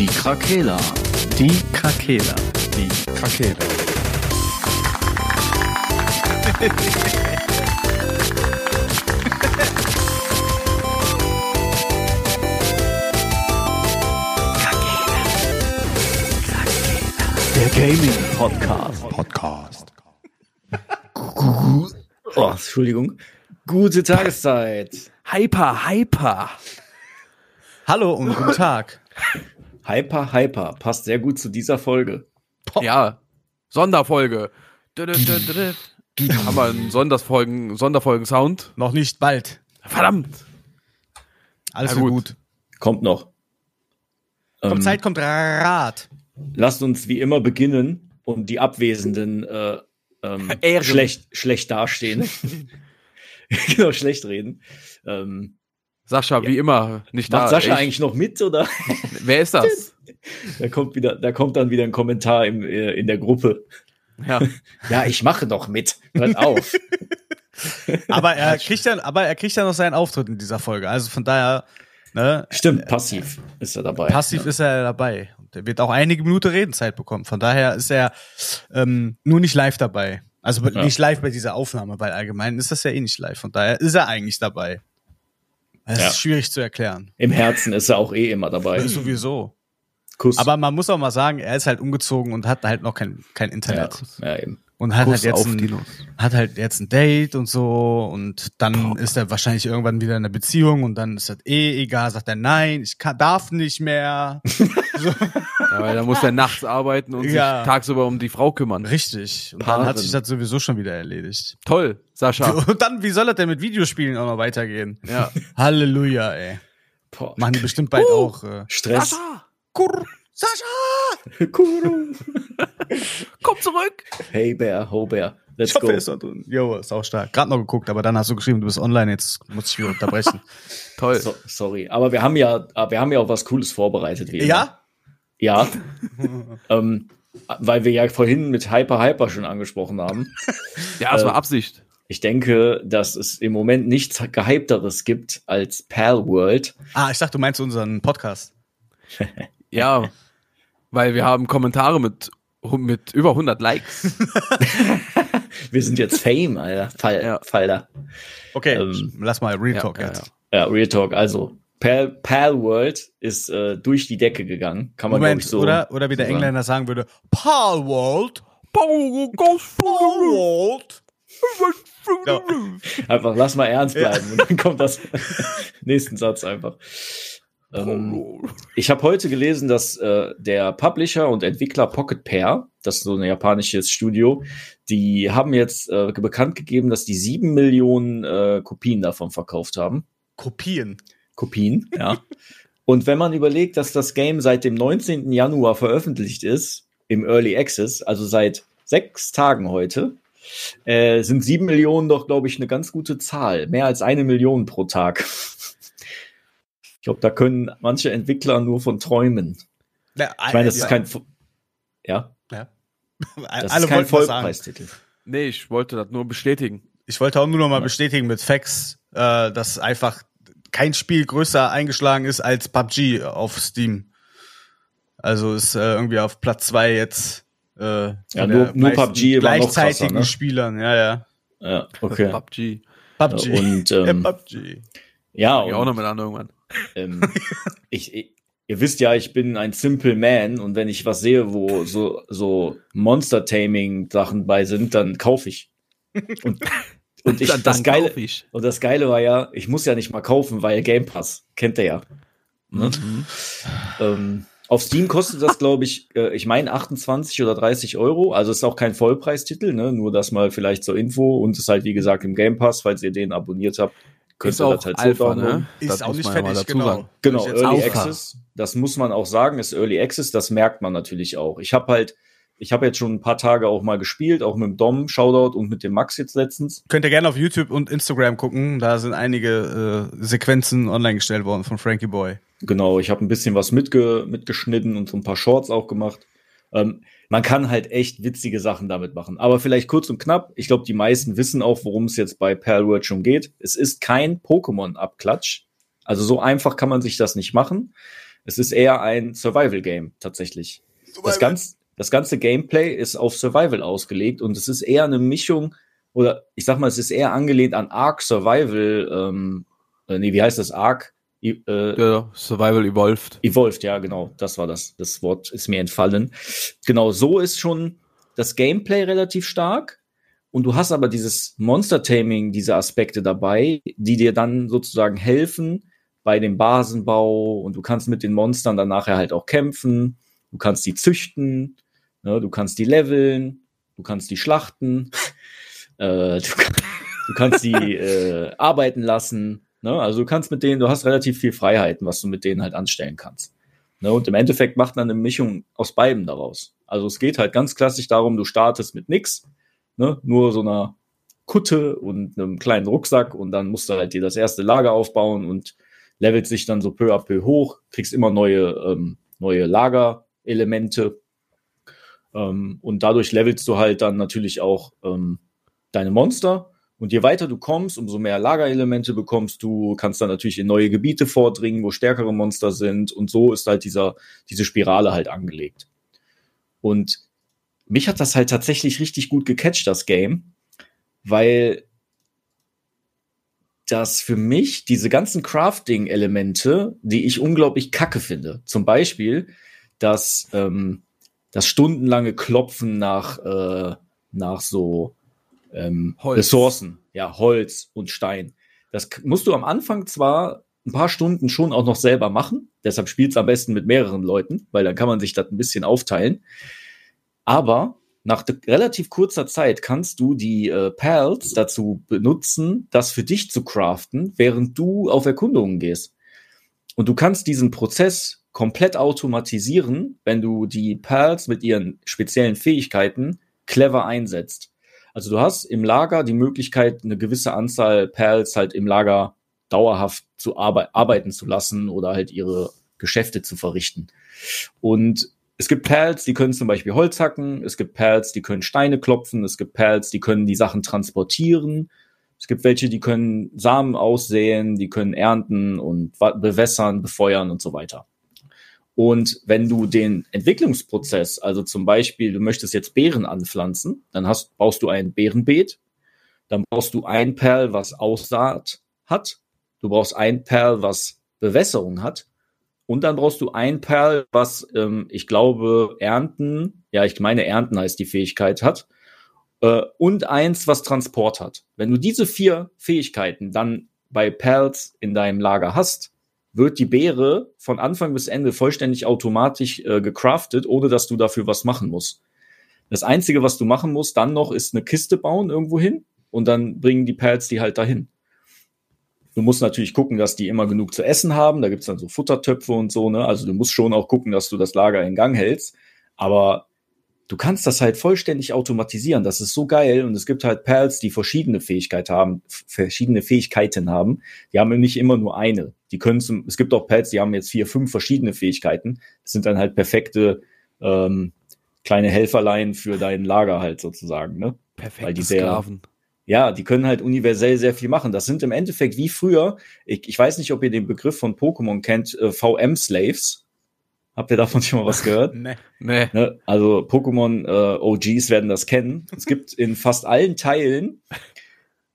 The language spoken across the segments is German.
Die Krakela. Die Krakela. Die Krakela. Der Gaming Podcast. Podcast. Oh, Entschuldigung. Gute Tageszeit. Hyper, hyper. Hallo und guten Tag. Hyper, hyper. Passt sehr gut zu dieser Folge. Ja, Sonderfolge. Haben wir einen Sonderfolgen, Sonderfolgen-Sound? Noch nicht bald. Verdammt. Alles gut. gut. Kommt noch. Kommt Ähm, Zeit, kommt Rat. Lasst uns wie immer beginnen und die Abwesenden äh, ähm, schlecht, schlecht dastehen. genau, schlecht reden. Ähm, Sascha, wie immer, nicht da. macht Sascha Ich- eigentlich noch mit oder? Wer ist das? da kommt wieder, da kommt dann wieder ein Kommentar im, äh, in der Gruppe. Ja. Ja, ich mache doch mit. Hört auf. Aber er kriegt ja, aber er kriegt ja noch seinen Auftritt in dieser Folge. Also von daher, ne, Stimmt, passiv ist er dabei. passiv ist er dabei. Und er wird auch einige Minuten Redenzeit bekommen. Von daher ist er ähm, nur nicht live dabei. Also Ja. nicht live bei dieser Aufnahme, weil allgemein ist das ja eh nicht live. Von daher ist er eigentlich dabei. Das Ja. ist schwierig zu erklären. Im Herzen ist er auch eh immer dabei. Sowieso. Kuss. Aber man muss auch mal sagen, er ist halt umgezogen und hat halt noch kein, kein ja, Internet. ja, eben. Und hat halt, jetzt ein, hat halt jetzt ein Date und so und dann ist er wahrscheinlich irgendwann wieder in einer Beziehung und dann ist das eh egal, sagt er nein, ich kann, darf nicht mehr. so, Ja, weil da muss er nachts arbeiten und Ja. sich tagsüber um die Frau kümmern. richtig. Und Paaren. dann hat sich das sowieso schon wieder erledigt. Toll, Sascha. Und dann, wie soll das denn mit Videospielen auch noch weitergehen? Ja. Halleluja, ey. Boah. Machen die bestimmt bald auch. Äh, Stress. Sascha, Kurr, Sascha! Kuro. Komm zurück. Hey Bear, ho Bear. Let's Ich hoffe, go. ist. Jo, ist auch stark. Gerade noch geguckt, aber dann hast du geschrieben, du bist online, jetzt muss ich wieder unterbrechen. Toll. So, sorry, aber wir haben ja, wir haben ja auch was Cooles vorbereitet. Wie ja? Ja. ähm, weil wir ja vorhin mit Hyper Hyper schon angesprochen haben. Ja, das war Äh, Absicht. Ich denke, dass es im Moment nichts gehypteres gibt als Pal World. Ah, ich dachte, du meinst unseren Podcast. Ja, weil wir haben Kommentare mit, mit über 100 Likes. Wir sind jetzt Fame, Alter. Fall, Ja. Falter. Okay, Ähm, lass mal Real Ja, Talk ja, jetzt. Ja, Real Talk. Also, Pal, Pal World ist äh, durch die Decke gegangen. Kann man, glaube Moment, ich, so. oder, oder wie der so sagen. Engländer sagen würde, Paul World. Paul World. Ja. Einfach lass mal ernst bleiben. Und dann kommt das nächsten Satz einfach. Ähm, ich habe heute gelesen, dass äh, der Publisher und Entwickler Pocket Pair, das ist so ein japanisches Studio, die haben jetzt äh, bekannt gegeben, dass die sieben Millionen äh, Kopien davon verkauft haben. Kopien. Kopien, ja. Und wenn man überlegt, dass das Game seit dem 19. Januar veröffentlicht ist, im Early Access, also seit sechs Tagen heute, äh, sind sieben Millionen doch, glaube ich, eine ganz gute Zahl. Mehr als eine Million pro Tag. Ich glaube, da können manche Entwickler nur von träumen. Ja, Ich meine, das ja. ist kein, ja, Ja. das Alle ist kein. Vollpreistitel. Nee, ich wollte das nur bestätigen. Ich wollte auch nur noch mal bestätigen mit Facts, äh, dass einfach kein Spiel größer eingeschlagen ist als PUBG auf Steam. Also ist äh, irgendwie auf Platz zwei jetzt. Äh, Ja, nur- nur PUBG noch krasser, gleichzeitigen ne? Spielern. Ja, ja. Ja, okay. PUBG. PUBG. Und, ähm, ja, PUBG. Ja, Ja, auch noch mit an irgendwann. Ähm, ich, ich, ihr wisst ja, ich bin ein Simple Man und wenn ich was sehe, wo so, so Monster-Taming-Sachen bei sind, dann kaufe ich. Und, und ich, Dann- das dann Geile, ich. und das Geile war ja, ich muss ja nicht mal kaufen, weil Game Pass, kennt ihr ja. Ne? Mhm. Ähm, auf Steam kostet das, glaube ich, äh, ich meine 28 oder 30 Euro. Also ist auch kein Vollpreistitel, ne? Nur das mal vielleicht zur Info und ist halt, wie gesagt, im Game Pass, falls ihr den abonniert habt. Könnt Ist das halt so Alpha, downloaden. ne? Ist Das auch nicht fertig, genau. sagen. Genau, Early Alpha. Access. Das muss man auch sagen, ist Early Access. Das merkt man natürlich auch. Ich habe halt, ich habe jetzt schon ein paar Tage auch mal gespielt, auch mit dem Dom Shoutout und mit dem Max jetzt letztens. Könnt ihr gerne auf YouTube und Instagram gucken. Da sind einige äh, Sequenzen online gestellt worden von Frankie Boy. Genau, ich habe ein bisschen was mitge mitgeschnitten und so ein paar Shorts auch gemacht. Ähm, man kann halt echt witzige Sachen damit machen. Aber vielleicht kurz und knapp. Ich glaube, die meisten wissen auch, worum es jetzt bei Palworld schon geht. Es ist kein Pokémon-Abklatsch. Also so einfach kann man sich das nicht machen. Es ist eher ein Survival-Game tatsächlich. Das, ganz, das ganze Gameplay ist auf Survival ausgelegt und es ist eher eine Mischung, oder ich sag mal, es ist eher angelehnt an Ark Survival, ähm, äh, nee, wie heißt das? Ark? Äh, ja, Survival Evolved. Evolved, ja, genau, das war das. Das Wort ist mir entfallen. Genau, so ist schon das Gameplay relativ stark. Und du hast aber dieses Monster-Taming, diese Aspekte dabei, die dir dann sozusagen helfen bei dem Basenbau und du kannst mit den Monstern dann nachher halt auch kämpfen. Du kannst die züchten, ne, du kannst die leveln, du kannst die schlachten, äh, du, du, kannst die äh, arbeiten lassen. Ne? Also du kannst mit denen, du hast relativ viel Freiheiten, was du mit denen halt anstellen kannst. Ne? Und im Endeffekt macht man eine Mischung aus beiden daraus. Also es geht halt ganz klassisch darum, du startest mit nix, ne? nur so einer Kutte und einem kleinen Rucksack und dann musst du halt dir das erste Lager aufbauen und levelt sich dann so peu à peu hoch, kriegst immer neue, ähm, neue Lagerelemente ähm, und dadurch levelst du halt dann natürlich auch ähm, deine Monster und je weiter du kommst, umso mehr Lagerelemente bekommst du, kannst dann natürlich in neue Gebiete vordringen, wo stärkere Monster sind. Und so ist halt dieser, diese Spirale halt angelegt. Und mich hat das halt tatsächlich richtig gut gecatcht, das Game, weil das für mich diese ganzen Crafting-Elemente, die ich unglaublich kacke finde. Zum Beispiel das, ähm, das stundenlange Klopfen nach, äh, nach so ähm, Ressourcen, ja, Holz und Stein. Das musst du am Anfang zwar ein paar Stunden schon auch noch selber machen, deshalb spielst am besten mit mehreren Leuten, weil dann kann man sich das ein bisschen aufteilen. Aber nach relativ kurzer Zeit kannst du die äh, Pals dazu benutzen, das für dich zu craften, während du auf Erkundungen gehst. Und du kannst diesen Prozess komplett automatisieren, wenn du die Pals mit ihren speziellen Fähigkeiten clever einsetzt. Also du hast im Lager die Möglichkeit, eine gewisse Anzahl Perls halt im Lager dauerhaft zu arbe arbeiten zu lassen oder halt ihre Geschäfte zu verrichten. Und es gibt Perls, die können zum Beispiel Holz hacken, es gibt Perls, die können Steine klopfen, es gibt Perls, die können die Sachen transportieren, es gibt welche, die können Samen aussäen, die können ernten und bewässern, befeuern und so weiter. Und wenn du den Entwicklungsprozess, also zum Beispiel, du möchtest jetzt Beeren anpflanzen, dann hast, baust du ein Beerenbeet, dann brauchst du ein Perl, was Aussaat hat, du brauchst ein Perl, was Bewässerung hat, und dann brauchst du ein Perl, was ähm, ich glaube Ernten, ja, ich meine Ernten heißt die Fähigkeit hat, äh, und eins, was Transport hat. Wenn du diese vier Fähigkeiten dann bei Perls in deinem Lager hast, wird die Beere von Anfang bis Ende vollständig automatisch äh, gecraftet, ohne dass du dafür was machen musst. Das Einzige, was du machen musst, dann noch, ist eine Kiste bauen irgendwo hin und dann bringen die Pads die halt dahin. Du musst natürlich gucken, dass die immer genug zu essen haben. Da gibt's dann so Futtertöpfe und so, ne? Also du musst schon auch gucken, dass du das Lager in Gang hältst. Aber du kannst das halt vollständig automatisieren. Das ist so geil. Und es gibt halt Perls, die verschiedene Fähigkeiten haben, verschiedene Fähigkeiten haben. Die haben nicht immer nur eine. Die können zum, es gibt auch Perls, die haben jetzt vier, fünf verschiedene Fähigkeiten. Das sind dann halt perfekte ähm, kleine Helferlein für dein Lager halt sozusagen, ne? Perfekte Weil die sehr, Sklaven. Ja, die können halt universell sehr viel machen. Das sind im Endeffekt wie früher, ich, ich weiß nicht, ob ihr den Begriff von Pokémon kennt, äh, VM-Slaves. Habt ihr davon schon mal was gehört? nee. nee. Ne? Also Pokémon äh, OGs werden das kennen. Es gibt in fast allen Teilen,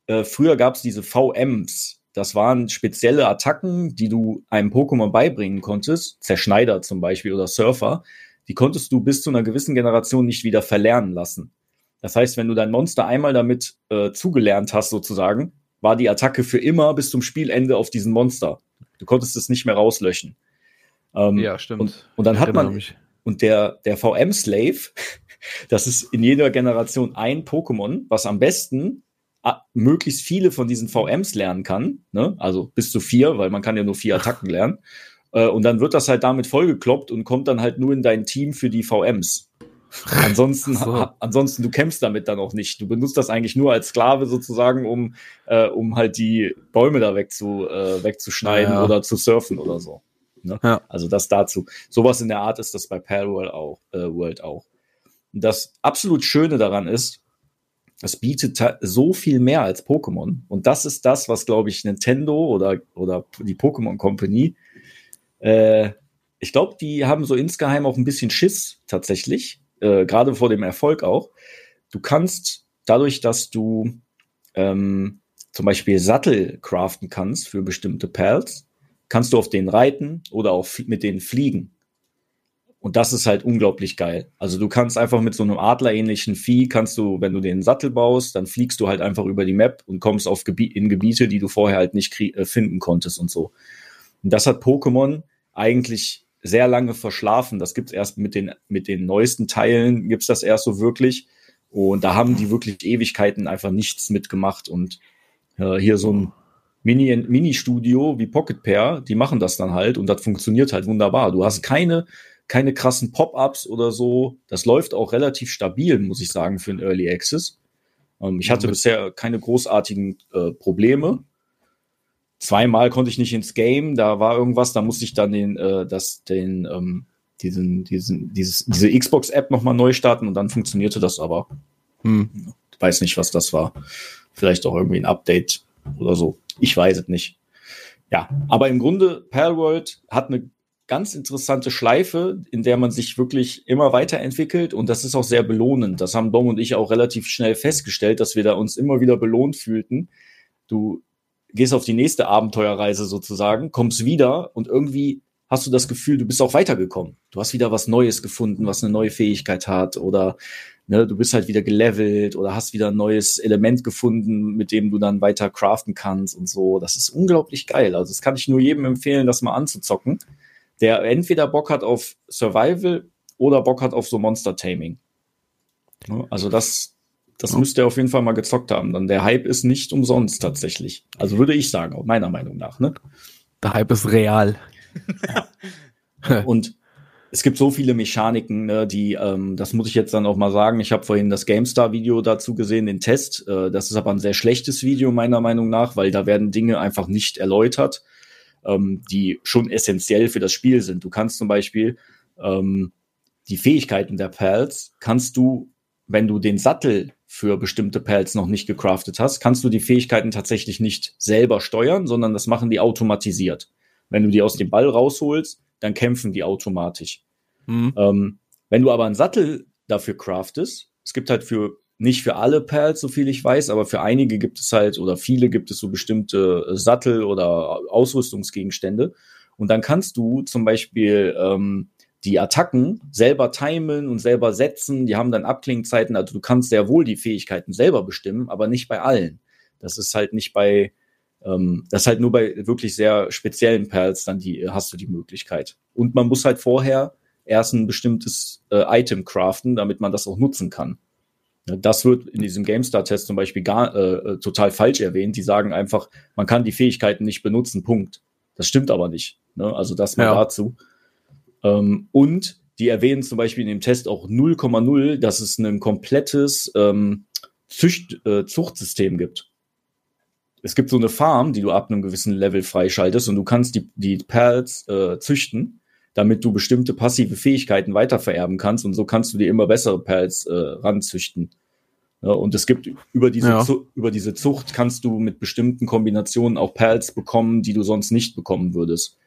äh, früher gab es diese VMs. Das waren spezielle Attacken, die du einem Pokémon beibringen konntest. Zerschneider zum Beispiel oder Surfer. Die konntest du bis zu einer gewissen Generation nicht wieder verlernen lassen. Das heißt, wenn du dein Monster einmal damit äh, zugelernt hast, sozusagen, war die Attacke für immer bis zum Spielende auf diesen Monster. Du konntest es nicht mehr rauslöschen. Ähm, ja, stimmt. Und, und dann hat man, mich. und der, der VM-Slave, das ist in jeder Generation ein Pokémon, was am besten möglichst viele von diesen VMs lernen kann, ne? also bis zu vier, weil man kann ja nur vier Attacken lernen. Äh, und dann wird das halt damit vollgekloppt und kommt dann halt nur in dein Team für die VMs. Ansonsten, so. ansonsten, du kämpfst damit dann auch nicht. Du benutzt das eigentlich nur als Sklave sozusagen, um, äh, um halt die Bäume da wegzu, äh, wegzuschneiden ja. oder zu surfen oder so. Ne? Ja. Also das dazu. Sowas in der Art ist das bei Palworld auch. Äh, World auch. Und das absolut Schöne daran ist, es bietet so viel mehr als Pokémon. Und das ist das, was, glaube ich, Nintendo oder, oder die Pokémon Company äh, ich glaube, die haben so insgeheim auch ein bisschen Schiss tatsächlich, äh, gerade vor dem Erfolg auch. Du kannst dadurch, dass du ähm, zum Beispiel Sattel craften kannst für bestimmte Perls, kannst du auf denen reiten oder auch mit denen fliegen. Und das ist halt unglaublich geil. Also du kannst einfach mit so einem adlerähnlichen Vieh, kannst du, wenn du den Sattel baust, dann fliegst du halt einfach über die Map und kommst auf Gebi in Gebiete, die du vorher halt nicht äh, finden konntest und so. Und das hat Pokémon eigentlich sehr lange verschlafen. Das gibt's erst mit den, mit den neuesten Teilen, gibt's das erst so wirklich. Und da haben die wirklich Ewigkeiten einfach nichts mitgemacht. Und äh, hier so ein Mini, Mini-Studio wie Pocket Pair, die machen das dann halt und das funktioniert halt wunderbar. Du hast keine keine krassen Pop-ups oder so. Das läuft auch relativ stabil, muss ich sagen, für ein Early Access. Ähm, ich hatte mhm. bisher keine großartigen äh, Probleme. Zweimal konnte ich nicht ins Game, da war irgendwas, da musste ich dann den, äh, das, den, ähm, diesen, diesen, dieses, diese Xbox-App nochmal neu starten und dann funktionierte das aber. Hm. Weiß nicht, was das war. Vielleicht auch irgendwie ein Update oder so. Ich weiß es nicht. Ja, aber im Grunde, Palworld hat eine ganz interessante Schleife, in der man sich wirklich immer weiterentwickelt und das ist auch sehr belohnend. Das haben Dom und ich auch relativ schnell festgestellt, dass wir da uns immer wieder belohnt fühlten. Du gehst auf die nächste Abenteuerreise sozusagen, kommst wieder und irgendwie hast du das Gefühl, du bist auch weitergekommen. Du hast wieder was Neues gefunden, was eine neue Fähigkeit hat oder ne, du bist halt wieder gelevelt oder hast wieder ein neues Element gefunden, mit dem du dann weiter craften kannst und so. Das ist unglaublich geil. Also das kann ich nur jedem empfehlen, das mal anzuzocken der entweder Bock hat auf Survival oder Bock hat auf so Monster Taming. Also das, das ja. müsste er auf jeden Fall mal gezockt haben. Dann der Hype ist nicht umsonst tatsächlich. Also würde ich sagen, meiner Meinung nach. Ne? Der Hype ist real. Ja. Und es gibt so viele Mechaniken, ne, die, ähm, das muss ich jetzt dann auch mal sagen. Ich habe vorhin das GameStar-Video dazu gesehen, den Test. Äh, das ist aber ein sehr schlechtes Video meiner Meinung nach, weil da werden Dinge einfach nicht erläutert ähm, die schon essentiell für das Spiel sind. Du kannst zum Beispiel ähm, die Fähigkeiten der Pals, kannst du, wenn du den Sattel für bestimmte Pals noch nicht gecraftet hast, kannst du die Fähigkeiten tatsächlich nicht selber steuern, sondern das machen die automatisiert. Wenn du die aus dem Ball rausholst, dann kämpfen die automatisch. Mhm. Ähm, wenn du aber einen Sattel dafür craftest, es gibt halt für nicht für alle Pals, so viel ich weiß, aber für einige gibt es halt oder viele gibt es so bestimmte äh, Sattel oder Ausrüstungsgegenstände. Und dann kannst du zum Beispiel ähm, die Attacken selber timen und selber setzen. Die haben dann Abklingzeiten. Also du kannst sehr wohl die Fähigkeiten selber bestimmen, aber nicht bei allen. Das ist halt nicht bei, ähm, das ist halt nur bei wirklich sehr speziellen Perls dann die, hast du die Möglichkeit. Und man muss halt vorher erst ein bestimmtes äh, Item craften, damit man das auch nutzen kann. Das wird in diesem GameStar-Test zum Beispiel gar äh, äh, total falsch erwähnt. Die sagen einfach, man kann die Fähigkeiten nicht benutzen, Punkt. Das stimmt aber nicht. Ne? Also das mal ja. dazu. Ähm, und die erwähnen zum Beispiel in dem Test auch 0,0, dass es ein komplettes ähm, Zücht, äh, Zuchtsystem gibt. Es gibt so eine Farm, die du ab einem gewissen Level freischaltest und du kannst die, die Perls äh, züchten damit du bestimmte passive Fähigkeiten weitervererben kannst und so kannst du dir immer bessere Perls äh, ranzüchten. Ja, und es gibt über diese, ja. über diese Zucht kannst du mit bestimmten Kombinationen auch Perls bekommen, die du sonst nicht bekommen würdest.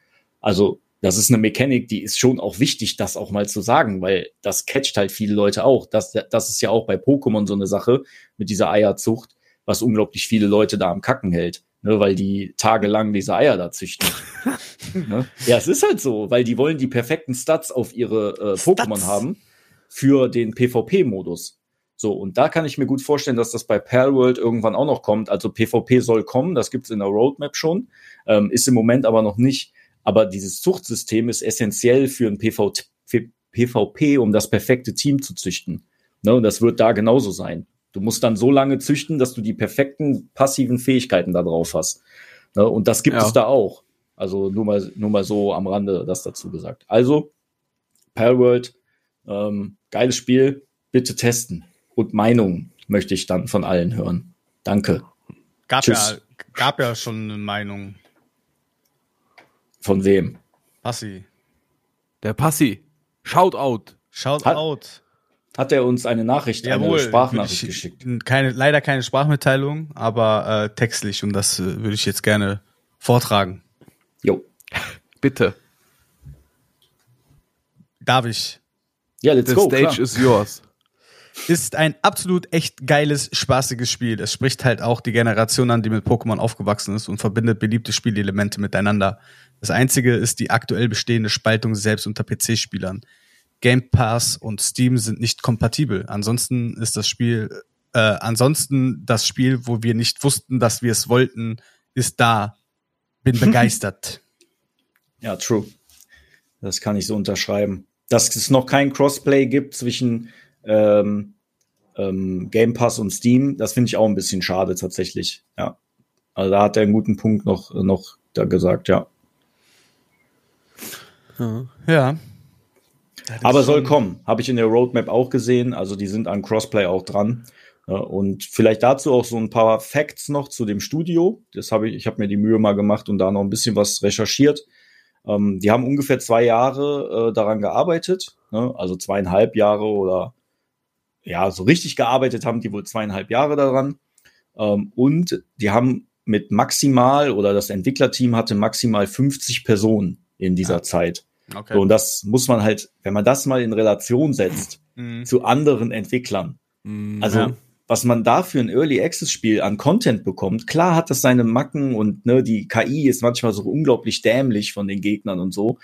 Also das ist eine Mechanik, die ist schon auch wichtig, das auch mal zu sagen, weil das catcht halt viele Leute auch. Das, das ist ja auch bei Pokémon so eine Sache mit dieser Eierzucht, was unglaublich viele Leute da am Kacken hält ne, weil die tagelang diese Eier da züchten. ne? Ja, es ist halt so, weil die wollen die perfekten Stats auf ihre äh, Pokémon haben für den PvP-Modus. So, und da kann ich mir gut vorstellen, dass das bei Palworld irgendwann auch noch kommt. Also PvP soll kommen, das gibt's in der Roadmap schon, ähm, ist im Moment aber noch nicht. Aber dieses Zuchtsystem ist essentiell für ein PV PvP, um das perfekte Team zu züchten. Ne, und das wird da genauso sein. Du musst dann so lange züchten, dass du die perfekten passiven Fähigkeiten da drauf hast. Ne? Und das gibt ja. es da auch. Also nur mal, nur mal so am Rande das dazu gesagt. Also, Palworld, ähm, geiles Spiel, bitte testen. Und Meinungen möchte ich dann von allen hören. Danke. Gab Tschüss. ja, gab ja schon eine Meinung. Von wem? Passi. Der Passi. Shoutout. Shoutout hat er uns eine Nachricht, Jawohl, eine Sprachnachricht ich, geschickt. Keine, leider keine Sprachmitteilung, aber äh, textlich und das äh, würde ich jetzt gerne vortragen. Jo. Bitte. Darf ich? Ja, let's The go. stage klar. is yours. Ist ein absolut echt geiles, spaßiges Spiel. Es spricht halt auch die Generation an, die mit Pokémon aufgewachsen ist und verbindet beliebte Spielelemente miteinander. Das einzige ist die aktuell bestehende Spaltung selbst unter PC-Spielern. Game Pass und Steam sind nicht kompatibel. Ansonsten ist das Spiel, äh, ansonsten das Spiel, wo wir nicht wussten, dass wir es wollten, ist da. Bin begeistert. Ja, true. Das kann ich so unterschreiben. Dass es noch kein Crossplay gibt zwischen ähm, ähm, Game Pass und Steam, das finde ich auch ein bisschen schade tatsächlich. Ja. Also da hat er einen guten Punkt noch, noch da gesagt, ja. ja. Aber soll kommen. Habe ich in der Roadmap auch gesehen. Also die sind an Crossplay auch dran. Und vielleicht dazu auch so ein paar Facts noch zu dem Studio. Das habe ich, ich habe mir die Mühe mal gemacht und da noch ein bisschen was recherchiert. Ähm, die haben ungefähr zwei Jahre äh, daran gearbeitet, ne? also zweieinhalb Jahre oder ja, so richtig gearbeitet haben die wohl zweieinhalb Jahre daran. Ähm, und die haben mit maximal oder das Entwicklerteam hatte maximal 50 Personen in dieser Ja. Zeit. Okay. So, und das muss man halt, wenn man das mal in Relation setzt Mhm. zu anderen Entwicklern, Mm, also Ja. was man da für ein Early Access Spiel an Content bekommt, klar hat das seine Macken und ne, die KI ist manchmal so unglaublich dämlich von den Gegnern und so.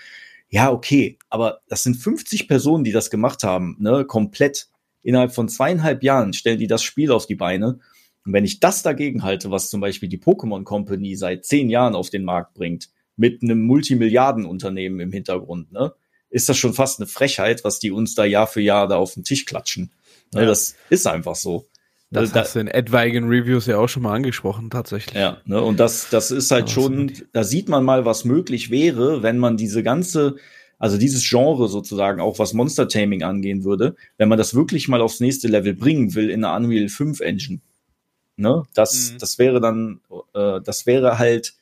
Ja, okay, aber das sind 50 Personen, die das gemacht haben, ne, komplett innerhalb von zweieinhalb Jahren stellen die das Spiel auf die Beine. Und wenn ich das dagegen halte, was zum Beispiel die Pokémon Company seit zehn Jahren auf den Markt bringt, mit einem Multimilliardenunternehmen im Hintergrund, ne, ist das schon fast eine Frechheit, was die uns da Jahr für Jahr da auf den Tisch klatschen. Ne, Ja. Das ist einfach so. Das Da- hast du in etwaigen Reviews ja auch schon mal angesprochen, tatsächlich. ja, ne, und das, das ist halt schon, da sieht man mal, was möglich wäre, wenn man diese ganze, also dieses Genre sozusagen, auch was Monster Taming angehen würde, wenn man das wirklich mal aufs nächste Level bringen will in einer Unreal 5 Engine. Ne, das, Mhm. das wäre dann, äh, das wäre halt,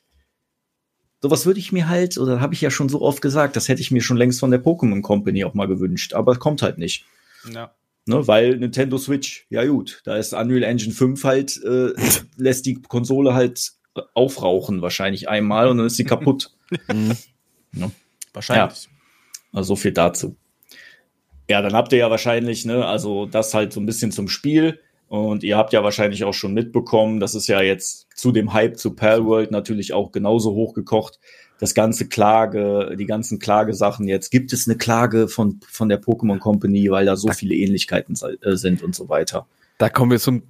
sowas würde ich mir halt, oder habe ich ja schon so oft gesagt, das hätte ich mir schon längst von der Pokémon Company auch mal gewünscht, aber es kommt halt nicht. Ja. Ne, weil Nintendo Switch, ja gut, da ist Unreal Engine 5 halt, äh, lässt die Konsole halt aufrauchen wahrscheinlich einmal und dann ist sie kaputt. Mhm. Wahrscheinlich. Also so viel dazu. Ja, dann habt ihr ja wahrscheinlich, ne, also das halt so ein bisschen zum Spiel und ihr habt ja wahrscheinlich auch schon mitbekommen, das ist ja jetzt zu dem Hype zu Palworld natürlich auch genauso hochgekocht. Das ganze Klage, die ganzen Klagesachen jetzt. Gibt es eine Klage von, von der Pokémon Company, weil da so viele Ähnlichkeiten äh, sind und so weiter? Da kommen wir zum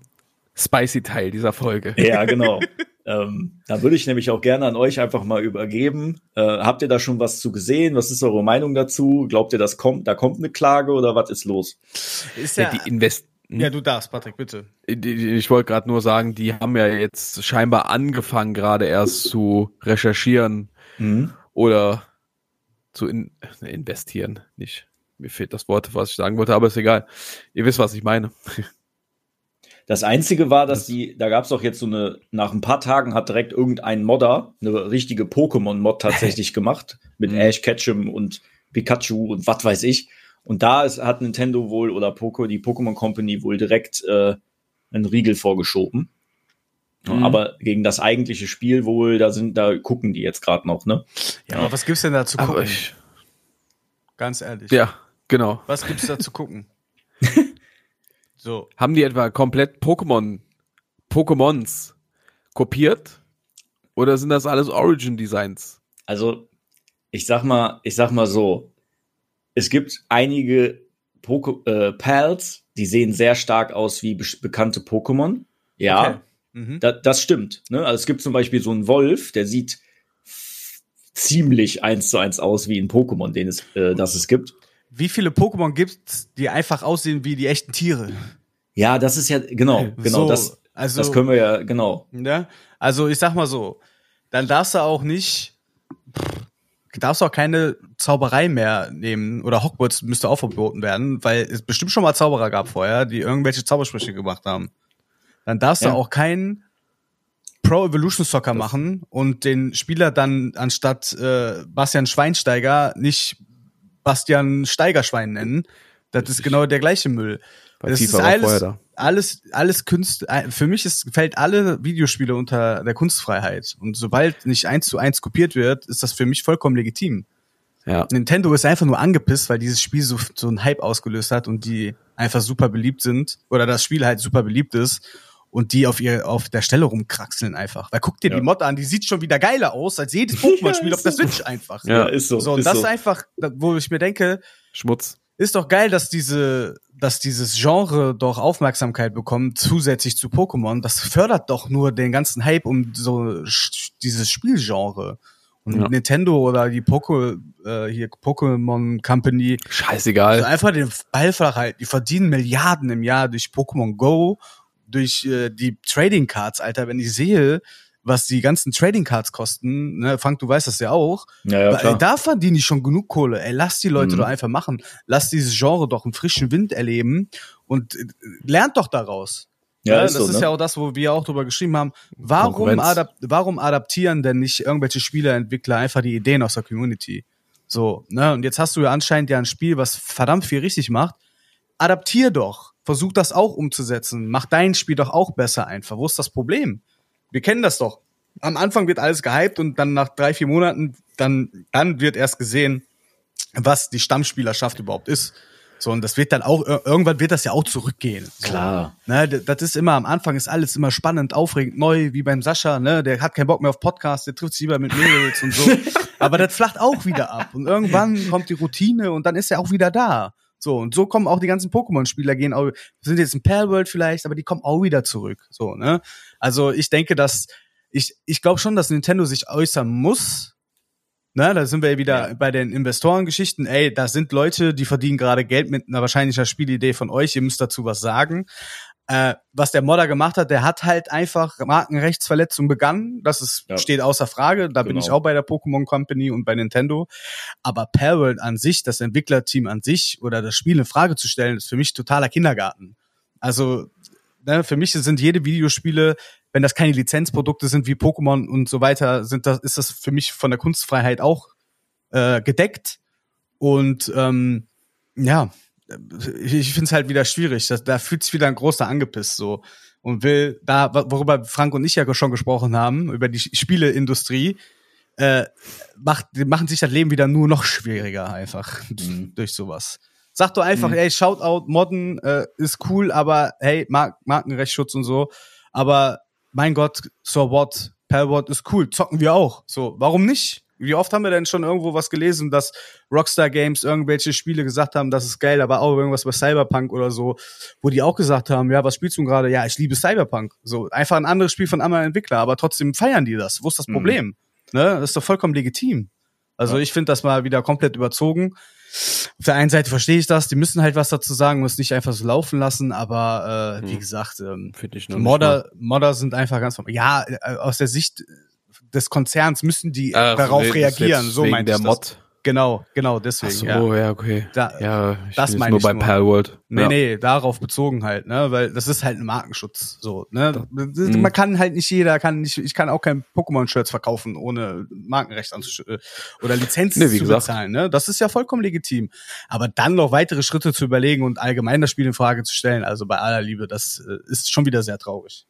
spicy Teil dieser Folge. Ja, genau. ähm, da würde ich nämlich auch gerne an euch einfach mal übergeben. Äh, habt ihr da schon was zu gesehen? Was ist eure Meinung dazu? Glaubt ihr, das kommt, da kommt eine Klage oder was ist los? Ist Ja, ja, die Invest ja, du darfst, Patrick, bitte. Ich wollte gerade nur sagen, die haben ja jetzt scheinbar angefangen, gerade erst zu recherchieren Mhm. oder zu in, ne, investieren. Nicht. Mir fehlt das Wort, was ich sagen wollte, aber ist egal. Ihr wisst, was ich meine. Das Einzige war, dass Das- die, da gab es doch jetzt so eine, nach ein paar Tagen hat direkt irgendein Modder eine richtige Pokémon-Mod tatsächlich gemacht. Mit Mhm. Ash Ketchum und Pikachu und was weiß ich. Und da ist, hat Nintendo wohl oder Poco, die Pokémon Company wohl direkt äh, einen Riegel vorgeschoben. Mhm. Aber gegen das eigentliche Spiel wohl, da sind, da gucken die jetzt gerade noch, ne? Ja, aber was gibt's denn da zu gucken? Ich, Ganz ehrlich. ja, genau. Was gibt's da zu gucken? so. Haben die etwa komplett Pokémon, Pokémons kopiert? Oder sind das alles Origin Designs? Also, ich sag mal, ich sag mal so, es gibt einige Poke äh, Pals, die sehen sehr stark aus wie be bekannte Pokémon. Ja, Okay. Mhm. da, das stimmt. Ne? Also es gibt zum Beispiel so einen Wolf, der sieht ziemlich eins zu eins aus wie ein Pokémon, den es, äh, das es gibt. Wie viele Pokémon gibt's, die einfach aussehen wie die echten Tiere? Ja, das ist ja, genau, genau, So, das, also, das können wir ja, genau. Ne? Also ich sag mal so, dann darfst du auch nicht, pff, darfst auch keine Zauberei mehr nehmen oder Hogwarts müsste auch verboten werden, weil es bestimmt schon mal Zauberer gab vorher, die irgendwelche Zaubersprüche gemacht haben. Dann darfst Ja. du auch keinen Pro Evolution Soccer machen und den Spieler dann anstatt äh, Bastian Schweinsteiger nicht Bastian Steigerschwein nennen. Das ist genau der gleiche Müll. Das ist alles. Alles, alles Kunst. äh, Für mich ist, fällt alle Videospiele unter der Kunstfreiheit. Und sobald nicht eins zu eins kopiert wird, ist das für mich vollkommen legitim. Ja. Nintendo ist einfach nur angepisst, weil dieses Spiel so, so einen Hype ausgelöst hat und die einfach super beliebt sind oder das Spiel halt super beliebt ist und die auf ihr auf der Stelle rumkraxeln einfach. Weil guck dir Ja. die Mod an, die sieht schon wieder geiler aus als jedes Pokémon-Spiel Ja, auf der so. Switch einfach. Ja, ist so. So, und ist das so. ist einfach, wo ich mir denke, Schmutz. Ist doch geil, dass diese, dass dieses Genre doch Aufmerksamkeit bekommt, zusätzlich zu Pokémon. Das fördert doch nur den ganzen Hype um so dieses Spielgenre. Und Ja. Nintendo oder die Poké, äh, hier Pokémon Company, Scheißegal. also einfach den Ball flach halten. Die verdienen Milliarden im Jahr durch Pokémon Go, durch äh, die Trading Cards, Alter. Wenn ich sehe, was die ganzen Trading Cards kosten, ne, Frank, du weißt das ja auch, Ja, ja, klar. da verdiene ich schon genug Kohle. Ey, lass die Leute Mhm. doch einfach machen. Lass dieses Genre doch einen frischen Wind erleben und äh, lernt doch daraus. Ja, das ist so, ist ne? ja auch das, wo wir auch drüber geschrieben haben. Warum, adap warum adaptieren denn nicht irgendwelche Spieleentwickler einfach die Ideen aus der Community? So, ne? Und jetzt hast du ja anscheinend ja ein Spiel, was verdammt viel richtig macht. Adaptier doch. Versuch das auch umzusetzen. Mach dein Spiel doch auch besser einfach. Wo ist das Problem? Wir kennen das doch. Am Anfang wird alles gehypt und dann nach drei, vier Monaten, dann, dann wird erst gesehen, was die Stammspielerschaft überhaupt ist. So, und das wird dann auch, ir- irgendwann wird das ja auch zurückgehen. So. Klar. Ne, das ist immer am Anfang ist alles immer spannend, aufregend, neu, wie beim Sascha, ne? Der hat keinen Bock mehr auf Podcast, der trifft sich lieber mit Mädels und so. Aber das flacht auch wieder ab. Und irgendwann kommt die Routine und dann ist er auch wieder da. So, und so kommen auch die ganzen Pokémon-Spieler gehen auch, sind jetzt in Palworld vielleicht, aber die kommen auch wieder zurück. So, ne? Also ich denke, dass, ich, ich glaube schon, dass Nintendo sich äußern muss. Ne, da sind wir ja wieder Ja. bei den Investorengeschichten. Ey, da sind Leute, die verdienen gerade Geld mit einer wahrscheinlicher Spielidee von euch. Ihr müsst dazu was sagen. Äh, was der Modder gemacht hat, der hat halt einfach Markenrechtsverletzung begangen. Das ist, Ja. steht außer Frage. Da bin Genau. ich auch bei der Pokémon Company und bei Nintendo. Aber Palworld an sich, das Entwicklerteam an sich oder das Spiel in Frage zu stellen, ist für mich totaler Kindergarten. Also, ne, für mich sind jede Videospiele, wenn das keine Lizenzprodukte sind wie Pokémon und so weiter, sind das, ist das für mich von der Kunstfreiheit auch äh, gedeckt. Und ähm, ja, ich, finde es halt wieder schwierig. Das, da fühlt sich wieder ein großer angepisst so und will da, worüber Frank und ich ja schon gesprochen haben, über die Spieleindustrie, äh, macht, machen sich das Leben wieder nur noch schwieriger einfach Mhm. durch sowas. Sag doch einfach, Mhm. ey, Shoutout, Modden äh, ist cool, aber hey, Mark Markenrechtsschutz und so. Aber mein Gott, so what? Palworld ist cool, zocken wir auch. So, warum nicht? Wie oft haben wir denn schon irgendwo was gelesen, dass Rockstar Games irgendwelche Spiele gesagt haben, das ist geil, aber auch irgendwas bei Cyberpunk oder so, wo die auch gesagt haben, ja, was spielst du gerade? Ja, ich liebe Cyberpunk. So, einfach ein anderes Spiel von einem anderen Entwickler, aber trotzdem feiern die das. Wo ist das Mhm. Problem? Ne? Das ist doch vollkommen legitim. Also Ja. ich finde das mal wieder komplett überzogen. Auf der einen Seite verstehe ich das, die müssen halt was dazu sagen und es nicht einfach so laufen lassen, aber äh, wie Hm. gesagt, ähm. Modder, Modder sind einfach ganz normal. Ja, äh, aus der Sicht des Konzerns müssen die Ach, darauf nee, reagieren. So meinte der Mod. das. Genau, genau Ach deswegen. so, ja. ja, okay. Da- ja, ich das meine nur ich bei nur. Palworld. Nee, ja. nee, darauf bezogen halt, ne, weil das ist halt ein Markenschutz, so, ne. Mhm. Man kann halt nicht jeder kann nicht, ich kann auch kein Pokémon-Shirts verkaufen, ohne Markenrecht äh, oder Lizenz Nee, zu gesagt. bezahlen, ne. Das ist ja vollkommen legitim. Aber dann noch weitere Schritte zu überlegen und allgemein das Spiel in Frage zu stellen, also bei aller Liebe, das äh, ist schon wieder sehr traurig.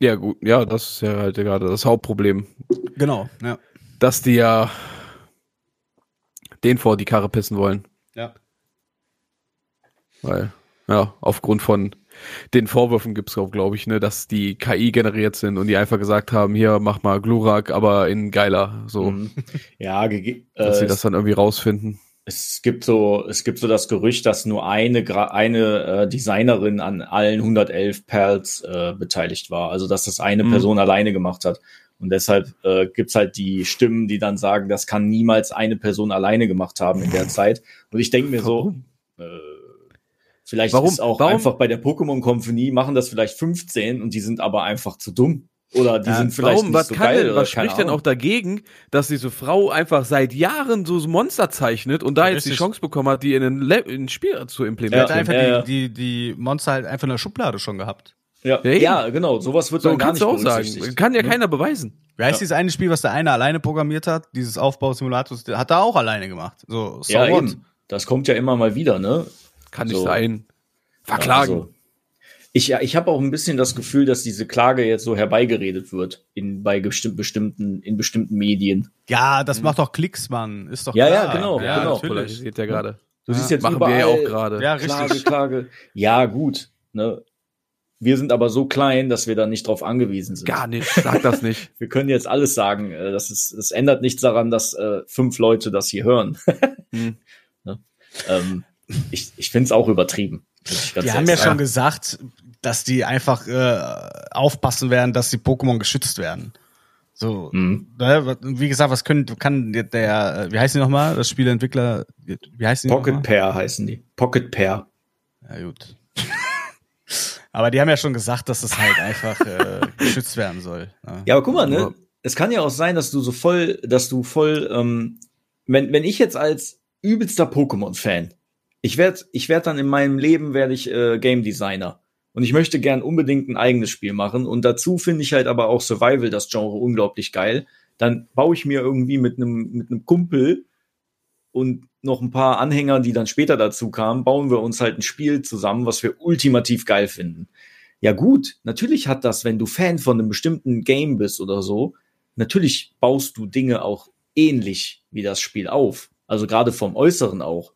ja, gut. Ja, das ist ja halt gerade das Hauptproblem. Genau, ja. Dass die ja den vor die Karre pissen wollen. Ja. Weil, ja, aufgrund von den Vorwürfen gibt's auch, glaube ich, ne, dass die KI generiert sind und die einfach gesagt haben, hier, mach mal Glurak, aber in geiler. So, Mhm. Ja, dass sie äh, das dann irgendwie rausfinden. es gibt so, es gibt so das Gerücht, dass nur eine, Gra- eine äh, Designerin an allen 111 Perls äh, beteiligt war. Also, dass das eine Mhm. Person alleine gemacht hat. Und deshalb äh, gibt's halt die Stimmen, die dann sagen, das kann niemals eine Person alleine gemacht haben in der Zeit. Und ich denke mir so, äh, vielleicht Warum? ist auch Warum? einfach bei der Pokémon Company machen das vielleicht 15 und die sind aber einfach zu dumm. Oder die Ja, sind vielleicht Warum? nicht Was so kann geil. denn, oder was spricht denn auch dagegen, dass diese Frau einfach seit Jahren so Monster zeichnet und da jetzt die. Chance bekommen hat, die in ein, Le in ein Spiel zu implementieren? hat einfach ja, ja. Die, die, die Monster halt einfach in der Schublade schon gehabt. Ja, Ja, ja, genau. Sowas wird so dann gar kannst nicht du auch sagen. Kann ja Ne? keiner beweisen. Wie heißt Ja. dieses eine Spiel, was der eine alleine programmiert hat? Dieses Aufbausimulator, hat er auch alleine gemacht. So, so ja, what? eben. Das kommt ja immer mal wieder, ne? Kann nicht So. sein. Verklagen. Also, Ich, ja, ich habe auch ein bisschen das Gefühl, dass diese Klage jetzt so herbeigeredet wird in, bei besti bestimmten, in bestimmten Medien. Ja, das macht doch Klicks, Mann. Ist doch Ja, klar. ja, genau, Ja, genau. das polarisiert ja gerade. Du Ja, siehst jetzt Machen überall wir ja auch gerade. Ja, Klage, richtig. Klage. Ja, gut. Ne? Wir sind aber so klein, dass wir da nicht drauf angewiesen sind. Gar nicht, sag das nicht. Wir können jetzt alles sagen. äh, Das, ist, das ändert nichts daran, dass äh, fünf Leute das hier hören. Hm. ähm, ich ich finde es auch übertrieben. Die haben ja schon gesagt, dass die einfach äh, aufpassen werden, dass die Pokémon geschützt werden. So, Mhm. ne, wie gesagt, was können, kann der, äh, wie heißen die nochmal, das Spieleentwickler, wie heißen die Pocket? Pair heißen die. Pocket Pair. Ja, gut. Aber die haben ja schon gesagt, dass es halt einfach äh, geschützt werden soll. ne? Ja, aber guck mal, ne? Es kann ja auch sein, dass du so voll, dass du voll, ähm, wenn, wenn ich jetzt als übelster Pokémon-Fan, ich werde ich werd dann in meinem Leben werde ich äh, Game Designer. Und ich möchte gern unbedingt ein eigenes Spiel machen. Und dazu finde ich halt aber auch Survival, das Genre, unglaublich geil. Dann baue ich mir irgendwie mit einem mit einem Kumpel und noch ein paar Anhänger, die dann später dazu kamen, bauen wir uns halt ein Spiel zusammen, was wir ultimativ geil finden. Ja gut, natürlich hat das, wenn du Fan von einem bestimmten Game bist oder so, natürlich baust du Dinge auch ähnlich wie das Spiel auf. Also gerade vom Äußeren auch.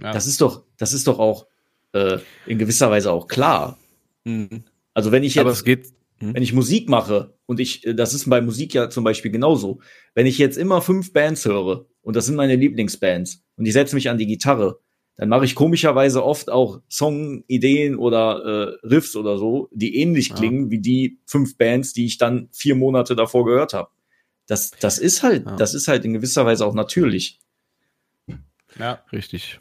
Ja. Das ist doch, das ist doch auch äh, in gewisser Weise auch klar. Mhm. Also wenn ich jetzt, es geht. Hm? wenn ich Musik mache und ich, äh, das ist bei Musik ja zum Beispiel genauso. Wenn ich jetzt immer fünf Bands höre und das sind meine Lieblingsbands und ich setze mich an die Gitarre, dann mache ich komischerweise oft auch Songideen oder äh, Riffs oder so, die ähnlich Ja. klingen wie die fünf Bands, die ich dann vier Monate davor gehört habe. Das, das ist halt, Ja. das ist halt in gewisser Weise auch natürlich. ja. Richtig.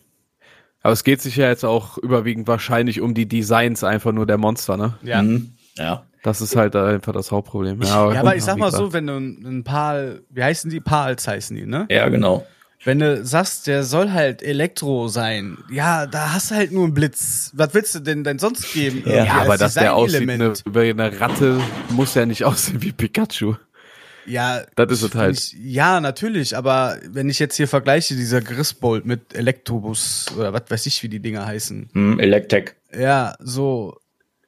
Aber es geht sich ja jetzt auch überwiegend wahrscheinlich um die Designs einfach nur der Monster, ne? Ja. Mhm. Ja. Das ist halt einfach das Hauptproblem. Ja, aber ich sag mal gesagt. so, wenn du ein Pal, wie heißen die? Pals heißen die, ne? Ja, genau. Wenn du sagst, der soll halt Elektro sein, ja, da hast du halt nur einen Blitz. Was willst du denn denn sonst geben? Ja, Ja, aber dass der aussieht eine, wie eine Ratte, muss ja nicht aussehen wie Pikachu. Ja, Das ist es halt. Ich, ja, natürlich, aber wenn ich jetzt hier vergleiche, dieser Grisbold mit Elektrobus oder was weiß ich, wie die Dinger heißen. Hm, Electek. Ja, so,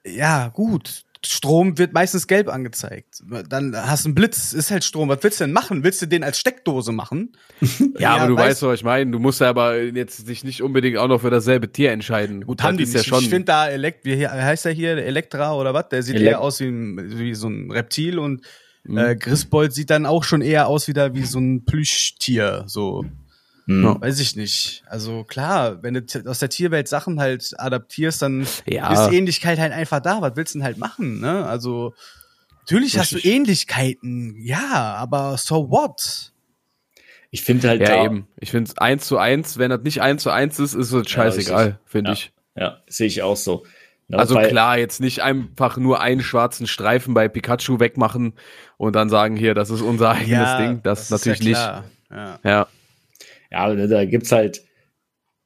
ja, gut. Strom wird meistens gelb angezeigt. Dann hast du einen Blitz, ist halt Strom. Was willst du denn machen? Willst du den als Steckdose machen? Ja, aber du weiß- weißt, was ich meine. Du musst ja aber jetzt dich nicht unbedingt auch noch für dasselbe Tier entscheiden. Gut, Das haben die ist nicht. ja schon. Ich finde da Elekt, wie heißt der hier, Elektra oder was? Der sieht Elek- eher aus wie, ein, wie so ein Reptil und Mhm. äh, Grisbold sieht dann auch schon eher aus wieder wie so ein Plüschtier. So, Hm. Ja. weiß ich nicht. Also klar, wenn du aus der Tierwelt Sachen halt adaptierst, dann Ja. ist die Ähnlichkeit halt einfach da. Was willst du denn halt machen? Ne? Also natürlich hast du Richtig. Ähnlichkeiten, ja, aber so what? Ich finde halt ja, da, eben. Ich finde es eins zu eins, wenn das nicht eins zu eins ist, ist es scheißegal, richtig. finde Ja. ich. Ja, sehe ich auch so. Ne, Also klar, jetzt nicht einfach nur einen schwarzen Streifen bei Pikachu wegmachen und dann sagen, hier, das ist unser eigenes Ding. Das, natürlich ist ja nicht. Ja. Ja. Ja, ne, da gibt's halt,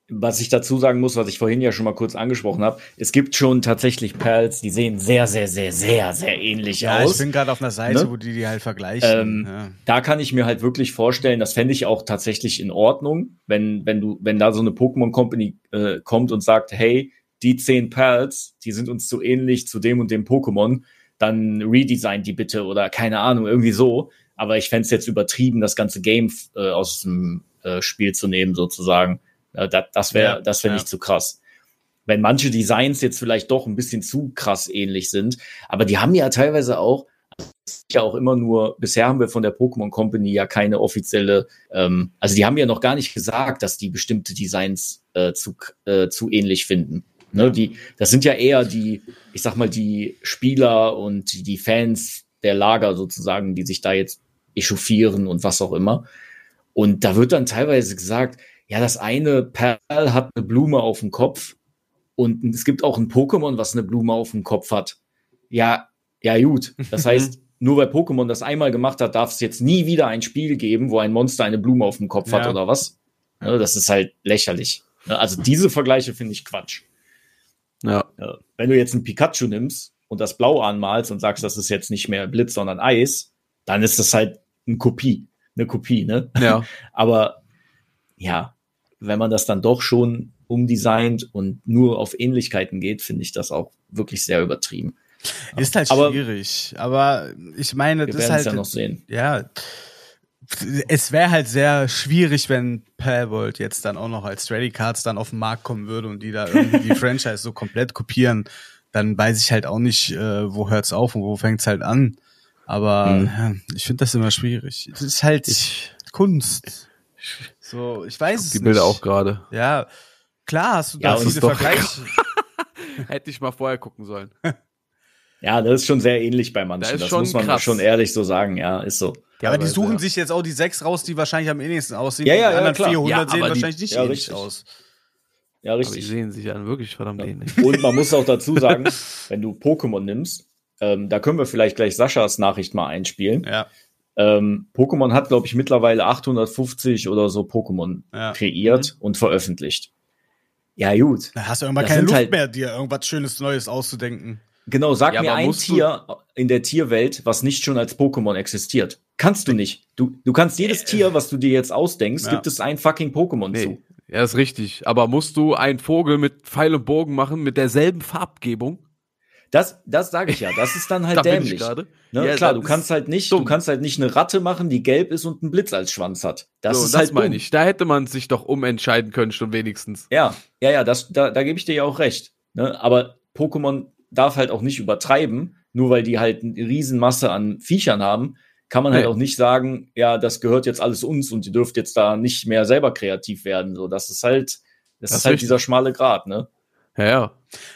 was ich dazu sagen muss, was ich vorhin ja schon mal kurz angesprochen habe, es gibt schon tatsächlich Perls, die sehen sehr, sehr, sehr, sehr, sehr ähnlich Ja, aus. ich bin gerade auf einer Seite, Ne? wo die die halt vergleichen. Ähm, ja. da kann ich mir halt wirklich vorstellen, das fände ich auch tatsächlich in Ordnung, wenn, wenn du, wenn da so eine Pokémon Company äh, kommt und sagt, hey, die zehn Perls, die sind uns zu ähnlich zu dem und dem Pokémon, dann redesign die bitte oder keine Ahnung, irgendwie so. Aber ich fände es jetzt übertrieben, das ganze Game äh, aus dem äh, Spiel zu nehmen, sozusagen. Äh, das das wäre, Ja, das wäre ja. nicht zu krass. Wenn manche Designs jetzt vielleicht doch ein bisschen zu krass ähnlich sind, aber die haben ja teilweise auch, ja auch immer nur, bisher haben wir von der Pokémon Company ja keine offizielle, ähm, also die haben ja noch gar nicht gesagt, dass die bestimmte Designs äh, zu, äh, zu ähnlich finden. Ne, die, das sind ja eher die, ich sag mal, die Spieler und die Fans der Lager sozusagen, die sich da jetzt echauffieren und was auch immer. Und da wird dann teilweise gesagt, ja, das eine Perl hat eine Blume auf dem Kopf und es gibt auch ein Pokémon, was eine Blume auf dem Kopf hat. Ja, ja, gut. Das heißt, nur weil Pokémon das einmal gemacht hat, darf es jetzt nie wieder ein Spiel geben, wo ein Monster eine Blume auf dem Kopf hat Ja. oder was? Ne, das ist halt lächerlich. Ne, Also diese Vergleiche finde ich Quatsch. Ja. Ja. Wenn du jetzt ein Pikachu nimmst und das blau anmalst und sagst, das ist jetzt nicht mehr Blitz, sondern Eis, dann ist das halt eine Kopie. Eine Kopie, ne? Ja. Aber ja, wenn man das dann doch schon umdesignt und nur auf Ähnlichkeiten geht, finde ich das auch wirklich sehr übertrieben. Ist halt Aber- schwierig, aber ich meine, Wir das ist es halt ja noch sehen. ja, es wäre halt sehr schwierig, wenn Palworld jetzt dann auch noch als Trading Cards dann auf den Markt kommen würde und die da irgendwie die Franchise so komplett kopieren, dann weiß ich halt auch nicht, äh, wo hört's auf und wo fängt's halt an. Aber Mhm. ja, ich finde das immer schwierig. Es ist halt Kunst. So, ich weiß es Die Bilder nicht. auch gerade. Ja, klar hast du Ja, da viele Vergleiche. Hätte ich mal vorher gucken sollen. Ja, das ist schon sehr ähnlich bei manchen. Das schon muss man krass. schon ehrlich so sagen. Ja, ist so. Ja, aber die suchen ja. sich jetzt auch die sechs raus, die wahrscheinlich am ähnlichsten aussehen. Ja, und ja, die ja, anderen klar. 400 Ja, sehen aber die- wahrscheinlich nicht ja, ähnlich richtig. aus. Ja, Aber die richtig. sehen sich an wirklich verdammt Ja. ähnlich. Und man muss auch dazu sagen, wenn du Pokémon nimmst, ähm, da können wir vielleicht gleich Saschas Nachricht mal einspielen. Ja, Ähm, Pokémon hat, glaube ich, mittlerweile 850 oder so Pokémon ja. kreiert und veröffentlicht. Ja, gut. Da hast du irgendwann Das keine Luft halt- mehr, dir irgendwas Schönes Neues auszudenken. Genau, sag Ja, mir ein Tier in der Tierwelt, was nicht schon als Pokémon existiert. Kannst du nicht. Du, du kannst jedes Tier, was du dir jetzt ausdenkst, Ja. gibt es ein fucking Pokémon Nee, zu. ja, ist richtig. Aber musst du einen Vogel mit Pfeil und Bogen machen mit derselben Farbgebung? Das, das sage ich ja. Das ist dann halt da dämlich. Ne? Ja, Klar, du kannst halt nicht, dumm. du kannst halt nicht eine Ratte machen, die gelb ist und einen Blitz als Schwanz hat. Das so, ist das halt meine dumm. ich. Da hätte man sich doch umentscheiden können, schon wenigstens. Ja, ja, ja, das, da, da gebe ich dir ja auch recht. Ne? Aber Pokémon darf halt auch nicht übertreiben, nur weil die halt eine Riesenmasse an Viechern haben, kann man halt Nee. auch nicht sagen, ja, das gehört jetzt alles uns und ihr dürft jetzt da nicht mehr selber kreativ werden. So, das ist halt, das, Das ist ist halt richtig. dieser schmale Grat, ne? Ja, ja.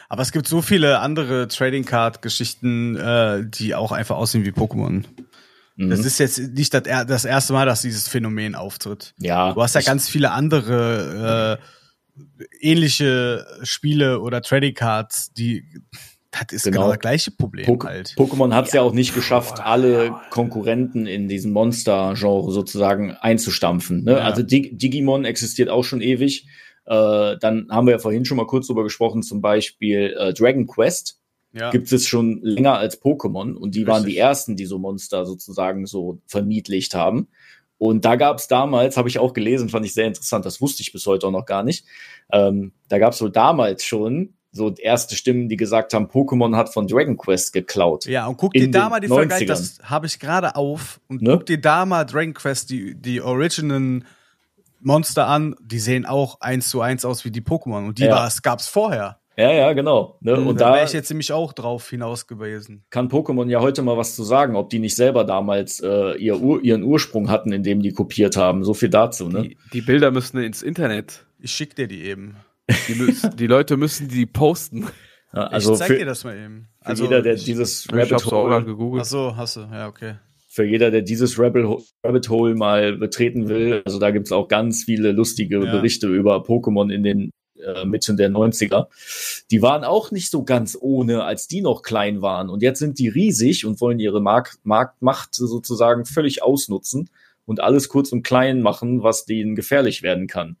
Aber es gibt so viele andere Trading Card Geschichten, äh, die auch einfach aussehen wie Pokémon. Mhm. Das ist jetzt nicht das, das erste Mal, dass dieses Phänomen auftritt. ja, Du hast ja ganz viele andere äh, ähnliche Spiele oder Trading Cards, die das ist genau, Genau. das gleiche Problem Pok halt. Pokémon hat es ja. auch nicht geschafft, alle Konkurrenten in diesem Monster-Genre sozusagen einzustampfen. Ne? Ja. Also Dig Digimon existiert auch schon ewig. Äh, dann haben wir ja vorhin schon mal kurz drüber gesprochen, zum Beispiel äh, Dragon Quest Ja. gibt es schon länger als Pokémon und die waren Richtig. die ersten, die so Monster sozusagen so verniedlicht haben. Und da gab es damals, habe ich auch gelesen, fand ich sehr interessant, das wusste ich bis heute auch noch gar nicht. Ähm, da gab es wohl damals schon so erste Stimmen, die gesagt haben, Pokémon hat von Dragon Quest geklaut. Ja, und guck dir da mal die Vergleich, 90ern. das habe ich gerade auf. Und Ne? guck dir da mal Dragon Quest, die, die Original Monster an. Die sehen auch eins zu eins aus wie die Pokémon. Und die Ja. war's, gab's vorher. Ja, ja, genau. Ne? Und da da wäre ich jetzt nämlich auch drauf hinaus gewesen. kann Pokémon ja heute mal was zu sagen, ob die nicht selber damals äh, ihr Ur ihren Ursprung hatten, indem die kopiert haben. So viel dazu, ne? Die, die Bilder müssen ins Internet. Ich schick dir die eben. Die, müssen, die Leute müssen die posten. Ja, also ich zeig für, dir das mal eben. Also, jeder, der ich- dieses Rabbit Hole, gegoogelt. Ach so, hast du. Ja, okay. Für jeder, der dieses Rabbit Hole, mal betreten will, also da gibt's auch ganz viele lustige Ja. Berichte über Pokémon in den äh, Mitte der 90er. Die waren auch nicht so ganz ohne, als die noch klein waren. Und jetzt sind die riesig und wollen ihre Mark Marktmacht sozusagen völlig ausnutzen und alles kurz und klein machen, was denen gefährlich werden kann.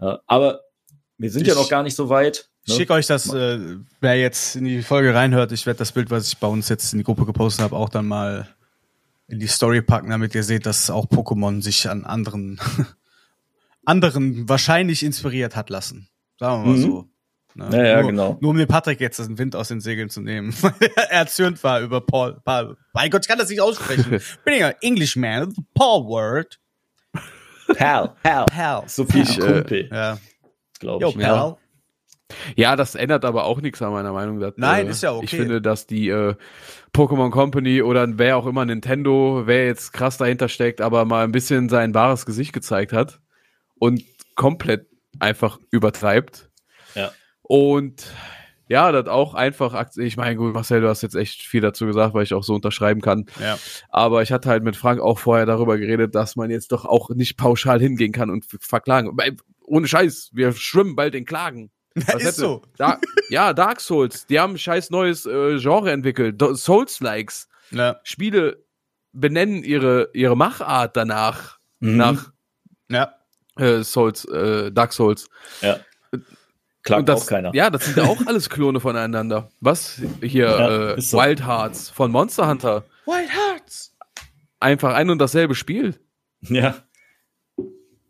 Ja, aber wir sind ja Ich- noch gar nicht so weit. Ich ne? schicke euch das, äh, wer jetzt in die Folge reinhört, ich werde das Bild, was ich bei uns jetzt in die Gruppe gepostet habe, auch dann mal in die Story packen, damit ihr seht, dass auch Pokémon sich an anderen, anderen wahrscheinlich inspiriert hat lassen. Sagen wir mal Mhm. so. Ne? Ja, ja, nur, genau. Nur um dem Patrick jetzt den Wind aus den Segeln zu nehmen. er erzürnt war über Paul, Paul. Mein Gott, ich kann das nicht aussprechen. Bin ja Englishman, Paul Word. Pal, Pal. Pal. So viel Ich, äh, Kumpel, Ja. glaube Yo, ich. Pal. Ja. Das ändert aber auch nichts an meiner Meinung. Dass, Nein, äh, ist ja okay. Ich finde, dass die äh, Pokémon Company oder wer auch immer Nintendo, wer jetzt krass dahinter steckt, aber mal ein bisschen sein wahres Gesicht gezeigt hat und komplett einfach übertreibt. Ja. Und ja, das auch einfach, ich meine, gut, Marcel, du hast jetzt echt viel dazu gesagt, weil ich auch so unterschreiben kann. Ja. Aber ich hatte halt mit Frank auch vorher darüber geredet, dass man jetzt doch auch nicht pauschal hingehen kann und verklagen. Ohne Scheiß, wir schwimmen bald in Klagen. Was ist hätte- so. Da, ja, Dark Souls, die haben ein scheiß neues äh, Genre entwickelt. Souls-Likes. Ja. Spiele benennen ihre, ihre Machart danach, Mhm. nach Ja. äh, Souls, äh, Dark Souls. Ja. Klagt das, auch keiner. Ja, das sind ja auch alles Klone voneinander. Was? Hier, Ja, äh, so. Wild Hearts von Monster Hunter. White Hearts. Einfach ein und dasselbe Spiel. Ja.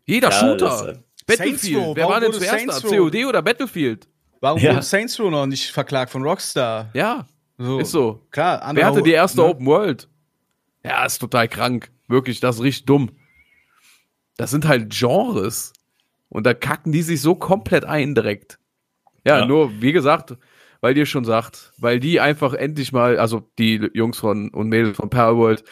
Jeder Ja, Shooter. das, äh, Battlefield. Row, Wer warum war denn zuerst Saints da? COD oder Battlefield? Warum Ja. wurde Saints Row noch nicht verklagt von Rockstar? Ja, So. ist so. Klar, Wer hatte die erste ne? Open World? Ja, ist total krank. Wirklich, das ist richtig dumm. Das sind halt Genres. Und da kacken die sich so komplett ein direkt. Ja, Ja. nur, wie gesagt, weil ihr schon sagt, weil die einfach endlich mal, also die Jungs von und Mädels von Powerworld,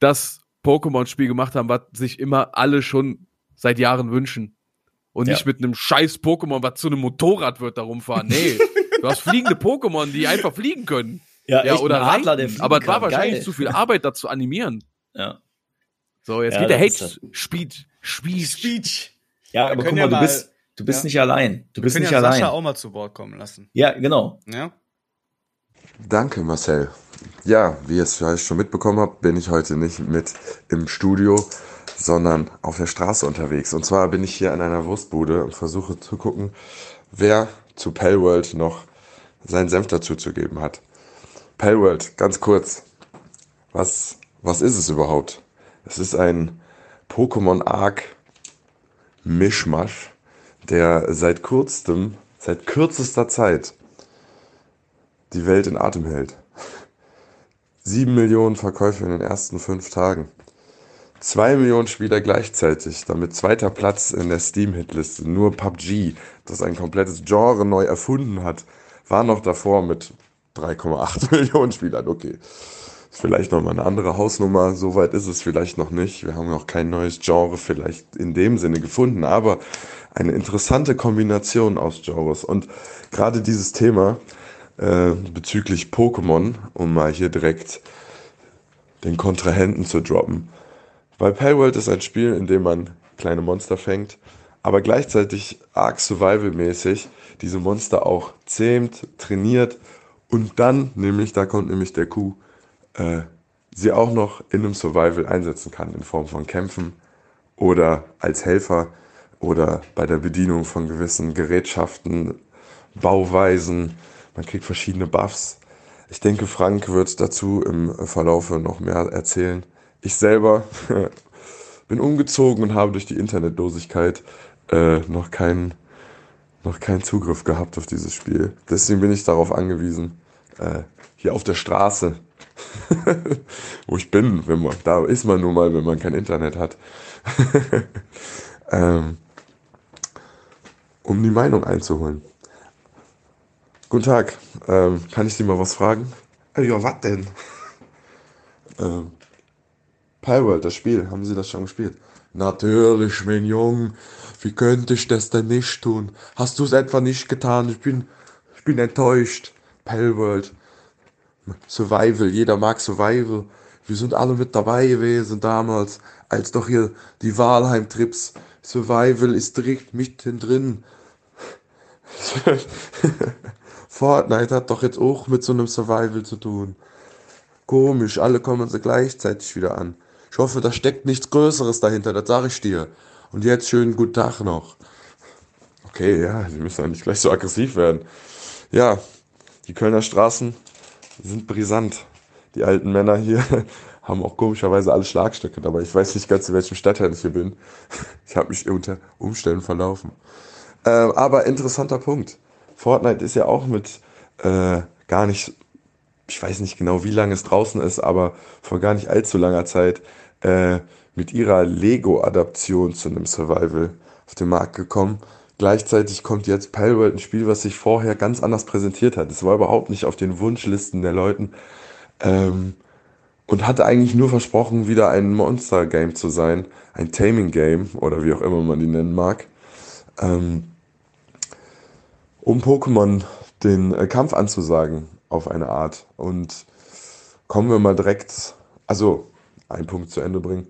das Pokémon-Spiel gemacht haben, was sich immer alle schon seit Jahren wünschen. Und Ja. nicht mit einem scheiß Pokémon, was zu einem Motorrad wird, da rumfahren. Nee, du hast fliegende Pokémon, die einfach fliegen können. Ja, echt oder ein Adler, reiten. der Aber es war wahrscheinlich Geil. zu viel Arbeit, das zu animieren. Ja. So, jetzt Ja, geht der Hate Speed. Speed. Speech. Ja, Wir aber guck mal, ja du bist, du bist ja. nicht allein. Du Wir bist nicht ja allein. Sascha auch mal zu Wort kommen lassen. Ja, genau. Ja? Danke, Marcel. Ja, wie ihr es vielleicht schon mitbekommen habt, bin ich heute nicht mit im Studio, sondern auf der Straße unterwegs. Und zwar bin ich hier an einer Wurstbude und versuche zu gucken, wer zu Palworld noch seinen Senf dazu zu geben hat. Palworld, ganz kurz. Was, was ist es überhaupt? Es ist ein Pokémon Arc Mischmasch, der seit kurzem, seit kürzester Zeit die Welt in Atem hält. Sieben Millionen Verkäufe in den ersten fünf Tagen. Zwei Millionen Spieler gleichzeitig, damit zweiter Platz in der Steam-Hitliste. Nur PUBG, das ein komplettes Genre neu erfunden hat, war noch davor mit 3,8 Millionen Spielern. Okay, ist vielleicht nochmal eine andere Hausnummer, soweit ist es vielleicht noch nicht. Wir haben noch kein neues Genre vielleicht in dem Sinne gefunden, aber eine interessante Kombination aus Genres. Und gerade dieses Thema äh, bezüglich Pokémon, um mal hier direkt den Kontrahenten zu droppen. Weil Palworld ist ein Spiel, in dem man kleine Monster fängt, aber gleichzeitig arg Survival-mäßig diese Monster auch zähmt, trainiert und dann, nämlich, da kommt nämlich der Coup, äh, sie auch noch in einem Survival einsetzen kann, in Form von Kämpfen oder als Helfer oder bei der Bedienung von gewissen Gerätschaften, Bauweisen. Man kriegt verschiedene Buffs. Ich denke, Frank wird dazu im Verlaufe noch mehr erzählen. Ich selber bin umgezogen und habe durch die Internetlosigkeit äh, noch keinen noch keinen Zugriff gehabt auf dieses Spiel. Deswegen bin ich darauf angewiesen, äh, hier auf der Straße, wo ich bin, wenn man, da ist man nun mal, wenn man kein Internet hat, ähm, um die Meinung einzuholen. Guten Tag, ähm, kann ich Sie mal was fragen? Ja, was denn? ähm, Palworld, das Spiel, haben Sie das schon gespielt? Natürlich, mein Junge. Wie könnte ich das denn nicht tun? Hast du es etwa nicht getan? Ich bin, ich bin enttäuscht. Palworld. Survival, jeder mag Survival. Wir sind alle mit dabei gewesen damals, als doch hier die Walheim-Trips. Survival ist direkt mittendrin. Fortnite hat doch jetzt auch mit so einem Survival zu tun. Komisch, alle kommen sie gleichzeitig wieder an. Ich hoffe, da steckt nichts Größeres dahinter, das sage ich dir. Und jetzt schönen guten Tag noch. Okay, ja, Sie müssen ja nicht gleich so aggressiv werden. Ja, die Kölner Straßen sind brisant. Die alten Männer hier haben auch komischerweise alle Schlagstöcke dabei. Ich weiß nicht ganz, in welchem Stadtteil ich hier bin. Ich habe mich unter Umständen verlaufen. Äh, aber interessanter Punkt. Fortnite ist ja auch mit äh, gar nicht, ich weiß nicht genau, wie lange es draußen ist, aber vor gar nicht allzu langer Zeit äh, mit ihrer Lego-Adaption zu einem Survival auf den Markt gekommen. Gleichzeitig kommt jetzt Palworld, ein Spiel, was sich vorher ganz anders präsentiert hat. Es war überhaupt nicht auf den Wunschlisten der Leuten ähm, und hatte eigentlich nur versprochen, wieder ein Monster-Game zu sein, ein Taming-Game oder wie auch immer man die nennen mag. Ähm, um Pokémon den äh, Kampf anzusagen auf eine Art. Und kommen wir mal direkt, also einen Punkt zu Ende bringen.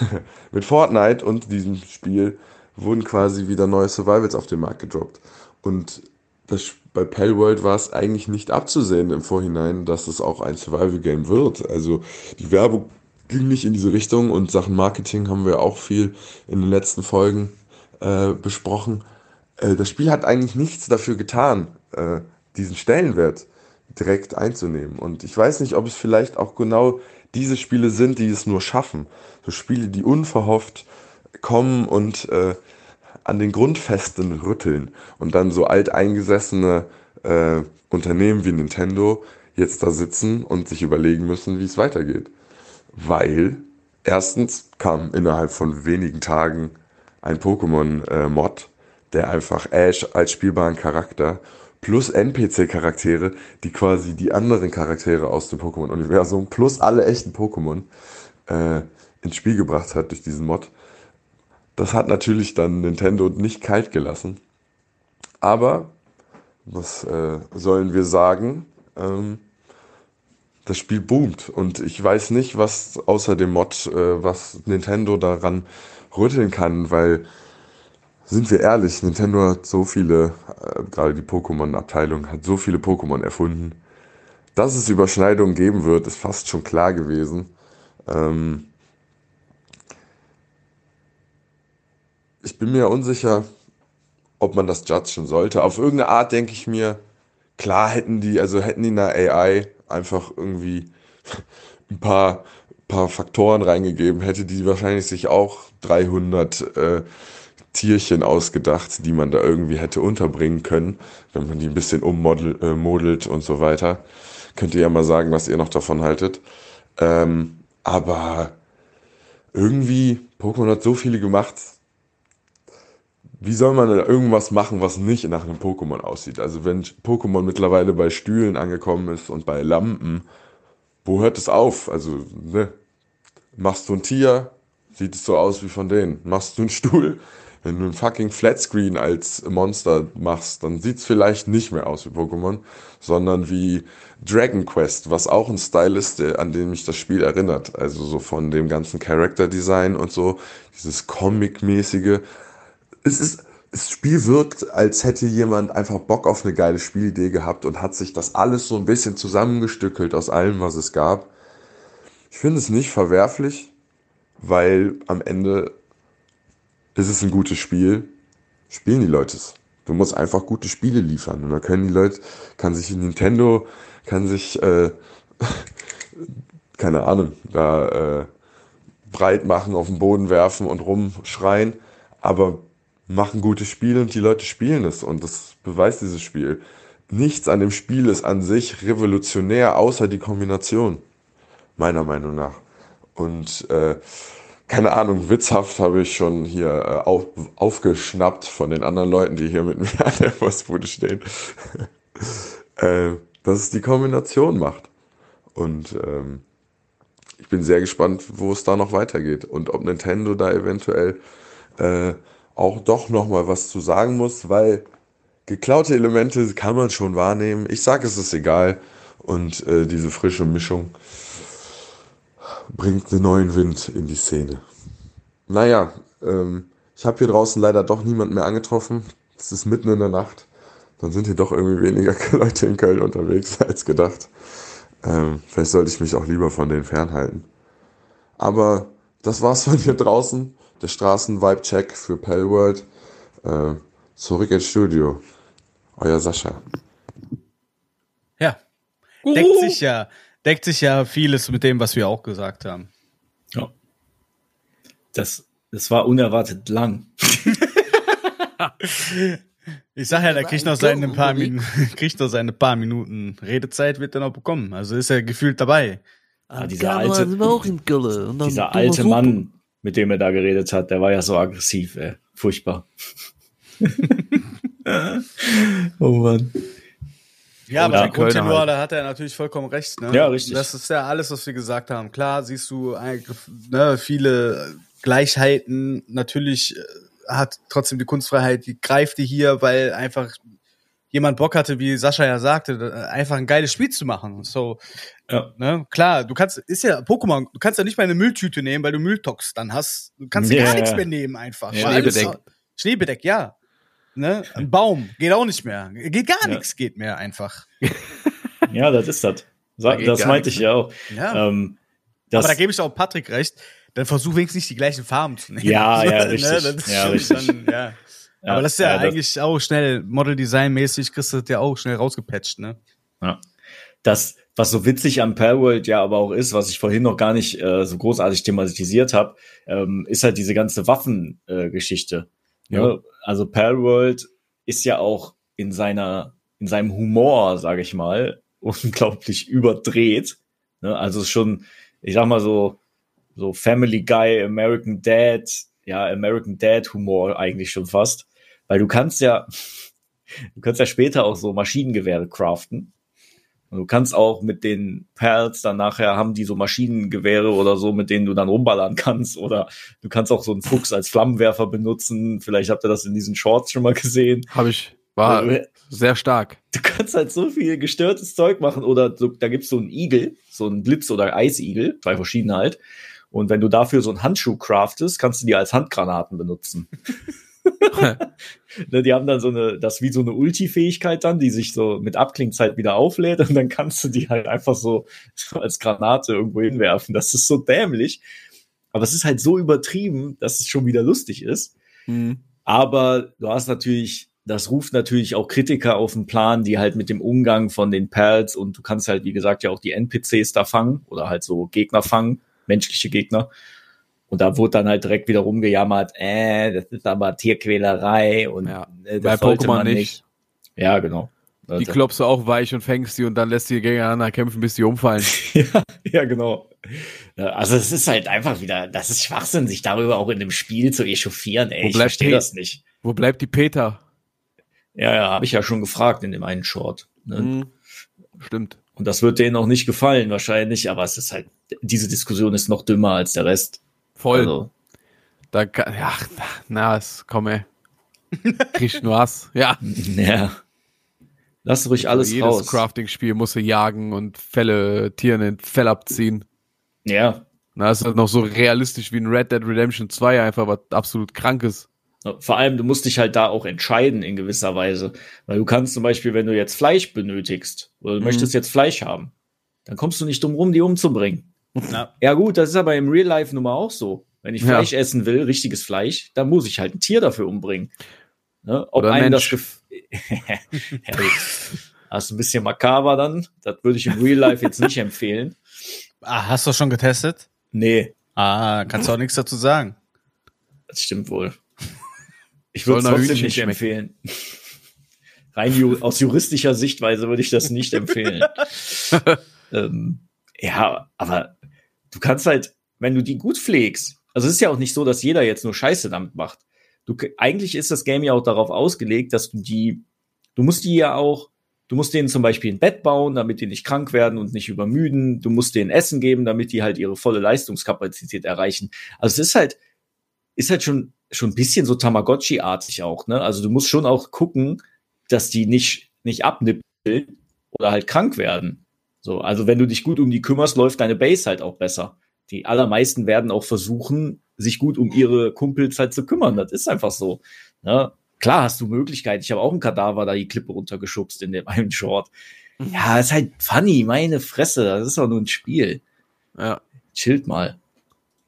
Mit Fortnite und diesem Spiel wurden quasi wieder neue Survivals auf den Markt gedroppt. Und das, bei Palworld war es eigentlich nicht abzusehen im Vorhinein, dass es auch ein Survival-Game wird. Also die Werbung ging nicht in diese Richtung und Sachen Marketing haben wir auch viel in den letzten Folgen äh, besprochen. Äh, das Spiel hat eigentlich nichts dafür getan, äh, diesen Stellenwert direkt einzunehmen. Und ich weiß nicht, ob es vielleicht auch genau diese Spiele sind, die es nur schaffen. So Spiele, die unverhofft kommen und äh, an den Grundfesten rütteln und dann so alteingesessene äh, Unternehmen wie Nintendo jetzt da sitzen und sich überlegen müssen, wie es weitergeht. Weil erstens kam innerhalb von wenigen Tagen ein Pokémon-Mod, der einfach Ash als spielbaren Charakter plus NPC-Charaktere, die quasi die anderen Charaktere aus dem Pokémon-Universum plus alle echten Pokémon äh, ins Spiel gebracht hat durch diesen Mod. Das hat natürlich dann Nintendo nicht kalt gelassen. Aber, was äh, sollen wir sagen? Ähm, das Spiel boomt und ich weiß nicht, was außer dem Mod, äh, was Nintendo daran rütteln kann, weil sind wir ehrlich, Nintendo hat so viele, äh, gerade die Pokémon-Abteilung hat so viele Pokémon erfunden. Dass es Überschneidungen geben wird, ist fast schon klar gewesen. Ähm ich bin mir unsicher, ob man das judgen sollte. Auf irgendeine Art denke ich mir, klar hätten die, also hätten die eine AI einfach irgendwie ein paar, paar Faktoren reingegeben, hätte die wahrscheinlich sich auch 300 äh, Tierchen ausgedacht, die man da irgendwie hätte unterbringen können, wenn man die ein bisschen ummodelt äh, und so weiter. Könnt ihr ja mal sagen, was ihr noch davon haltet. Ähm, aber irgendwie, Pokémon hat so viele gemacht. Wie soll man irgendwas machen, was nicht nach einem Pokémon aussieht? Also wenn Pokémon mittlerweile bei Stühlen angekommen ist und bei Lampen, wo hört es auf? Also, ne? Machst du ein Tier, sieht es so aus wie von denen. Machst du einen Stuhl, wenn du einen fucking Flatscreen als Monster machst, dann sieht's vielleicht nicht mehr aus wie Pokémon, sondern wie Dragon Quest, was auch ein Style ist, der, an den mich das Spiel erinnert. Also so von dem ganzen Character Design und so, dieses Comic-mäßige. Es ist, das Spiel wirkt, als hätte jemand einfach Bock auf eine geile Spielidee gehabt und hat sich das alles so ein bisschen zusammengestückelt aus allem, was es gab. Ich finde es nicht verwerflich, weil am Ende ist es ein gutes Spiel, spielen die Leute es. Du musst einfach gute Spiele liefern. Und dann können die Leute, kann sich Nintendo, kann sich, äh, keine Ahnung, da äh, breit machen, auf den Boden werfen und rumschreien, aber machen gute Spiele und die Leute spielen es. Und das beweist dieses Spiel. Nichts an dem Spiel ist an sich revolutionär, außer die Kombination. Meiner Meinung nach. Und äh, keine Ahnung, witzhaft habe ich schon hier äh, auf, aufgeschnappt von den anderen Leuten, die hier mit mir an der Postbude stehen, äh, dass es die Kombination macht. Und ähm, ich bin sehr gespannt, wo es da noch weitergeht und ob Nintendo da eventuell äh, auch doch noch mal was zu sagen muss, weil geklaute Elemente kann man schon wahrnehmen. Ich sage, es ist egal und äh, diese frische Mischung bringt einen neuen Wind in die Szene. Naja, ähm, ich habe hier draußen leider doch niemand mehr angetroffen. Es ist mitten in der Nacht. Dann sind hier doch irgendwie weniger Leute in Köln unterwegs als gedacht. Ähm, vielleicht sollte ich mich auch lieber von denen fernhalten. Aber das war's von hier draußen. Der Straßen-Vibe-Check für Pellworld. Äh, zurück ins Studio. Euer Sascha. Ja. Deckt sich ja deckt sich ja vieles mit dem, was wir auch gesagt haben. Ja. Das, das war unerwartet lang. ich sag ja, der kriegt noch seine paar Minuten, kriegt noch seine paar Minuten Redezeit, wird er noch bekommen. Also ist er gefühlt dabei. Ah, dieser alte, dieser alte Mann, mit dem er da geredet hat, der war ja so aggressiv, ey. Furchtbar. oh Mann. Ja, aber bei Continuo, halt. da hat er natürlich vollkommen recht. Ne? Ja, richtig. Das ist ja alles, was wir gesagt haben. Klar, siehst du ne, viele Gleichheiten. Natürlich äh, hat trotzdem die Kunstfreiheit, die greift die hier, weil einfach jemand Bock hatte, wie Sascha ja sagte, einfach ein geiles Spiel zu machen. So, ja. ne, klar, du kannst, ist ja Pokémon, du kannst ja nicht mal eine Mülltüte nehmen, weil du Mülltox dann hast. Du kannst ja gar nichts mehr nehmen einfach. Schneebedeck. Schneebedeck, ja. Ne? Ein Baum geht auch nicht mehr. Geht gar ja. nichts, geht mehr einfach. ja, das ist das. Da das meinte ich ja auch. Ja. Ähm, Aber da gebe ich auch Patrick recht. Dann versuch wenigstens nicht die gleichen Farben zu nehmen. Ja, ja, richtig. ne? ja, richtig. Dann, ja. Aber das ist ja, ja eigentlich auch schnell, Model Design mäßig kriegst du das ja auch schnell rausgepatcht, ne? Ja. Das, was so witzig am Palworld ja aber auch ist, was ich vorhin noch gar nicht äh, so großartig thematisiert habe, ähm, ist halt diese ganze Waffengeschichte. Äh, Ja. Also Palworld ist ja auch in seiner, in seinem Humor, sage ich mal, unglaublich überdreht. Ne? Also schon, ich sag mal so, so Family Guy, American Dad, ja, American Dad Humor eigentlich schon fast. Weil du kannst ja, du kannst ja später auch so Maschinengewehre craften. Und du kannst auch mit den Perls dann nachher haben die so Maschinengewehre oder so, mit denen du dann rumballern kannst. Oder du kannst auch so einen Fuchs als Flammenwerfer benutzen. Vielleicht habt ihr das in diesen Shorts schon mal gesehen. Habe ich. War Also, sehr stark. Du kannst halt so viel gestörtes Zeug machen. Oder so, da gibt's so einen Igel, so einen Blitz- oder Eisigel, zwei verschiedene halt. Und wenn du dafür so einen Handschuh craftest, kannst du die als Handgranaten benutzen. Ne, die haben dann so eine, das wie so eine Ulti-Fähigkeit dann, die sich so mit Abklingzeit wieder auflädt und dann kannst du die halt einfach so, als Granate irgendwo hinwerfen. Das ist so dämlich. Aber es ist halt so übertrieben, dass es schon wieder lustig ist. Mhm. Aber du hast natürlich, das ruft natürlich auch Kritiker auf den Plan, die halt mit dem Umgang von den Perls und du kannst halt, wie gesagt, ja auch die NPCs da fangen oder halt so Gegner fangen, menschliche Gegner. Und da wurde dann halt direkt wieder rumgejammert, äh, das ist aber Tierquälerei und Ja. äh, Bei das sollte Pokémon man nicht. nicht. Ja, genau. Die klopfst du auch weich und fängst die und dann lässt die gegeneinander kämpfen, bis die umfallen. ja, ja, genau. Also es ist halt einfach wieder, das ist Schwachsinn, sich darüber auch in einem Spiel zu echauffieren. Ey, Wo ich bleibt verstehe das nicht. Wo bleibt die Peter? Ja, ja, habe ich ja schon gefragt in dem einen Short. Ne? Mhm. Stimmt. Und das wird denen auch nicht gefallen wahrscheinlich, aber es ist halt, diese Diskussion ist noch dümmer als der Rest. Voll. Also, Da kann, ja, na, es, komm ey. Kriegst nur Hass. Ja. ja. Lass ruhig alles Jedes raus. Crafting-Spiel musst du jagen und Fälle, Tieren in Fell abziehen. Ja. Na, ist halt noch so realistisch wie ein Red Dead Redemption 2, einfach was absolut krankes. Vor allem, du musst dich halt da auch entscheiden in gewisser Weise. Weil du kannst zum Beispiel, wenn du jetzt Fleisch benötigst oder du Mhm. möchtest jetzt Fleisch haben, dann kommst du nicht drum rum, die umzubringen. Ja. Ja gut, das ist aber im Real Life nun mal auch so. Wenn ich Ja. Fleisch essen will, richtiges Fleisch, dann muss ich halt ein Tier dafür umbringen. Ne? Ob Oder einem Mensch. das das ist ein bisschen makaber dann. Das würde ich im Real Life jetzt nicht empfehlen. Ah, hast du schon getestet? Nee, Ah, kannst du auch nichts dazu sagen. das stimmt wohl. Ich würde es trotzdem Hühnchen nicht schmecken. empfehlen. Rein ju aus juristischer Sichtweise würde ich das nicht empfehlen. ähm, ja, aber du kannst halt, wenn du die gut pflegst, also es ist ja auch nicht so, dass jeder jetzt nur Scheiße damit macht. Du, eigentlich ist das Game ja auch darauf ausgelegt, dass du die, du musst die ja auch, du musst denen zum Beispiel ein Bett bauen, damit die nicht krank werden und nicht übermüden. Du musst denen Essen geben, damit die halt ihre volle Leistungskapazität erreichen. Also es ist halt, ist halt schon, schon ein bisschen so Tamagotchi-artig auch, ne? Also du musst schon auch gucken, dass die nicht, nicht abnippeln oder halt krank werden. So, also wenn du dich gut um die kümmerst, läuft deine Base halt auch besser. Die allermeisten werden auch versuchen, sich gut um ihre Kumpels halt zu kümmern. Das ist einfach so. Ne? Klar hast du Möglichkeit. Ich habe auch einen Kadaver da die Klippe runtergeschubst in dem einen Short. Ja, ist halt funny, meine Fresse. Das ist doch nur ein Spiel. Ja. Chillt mal.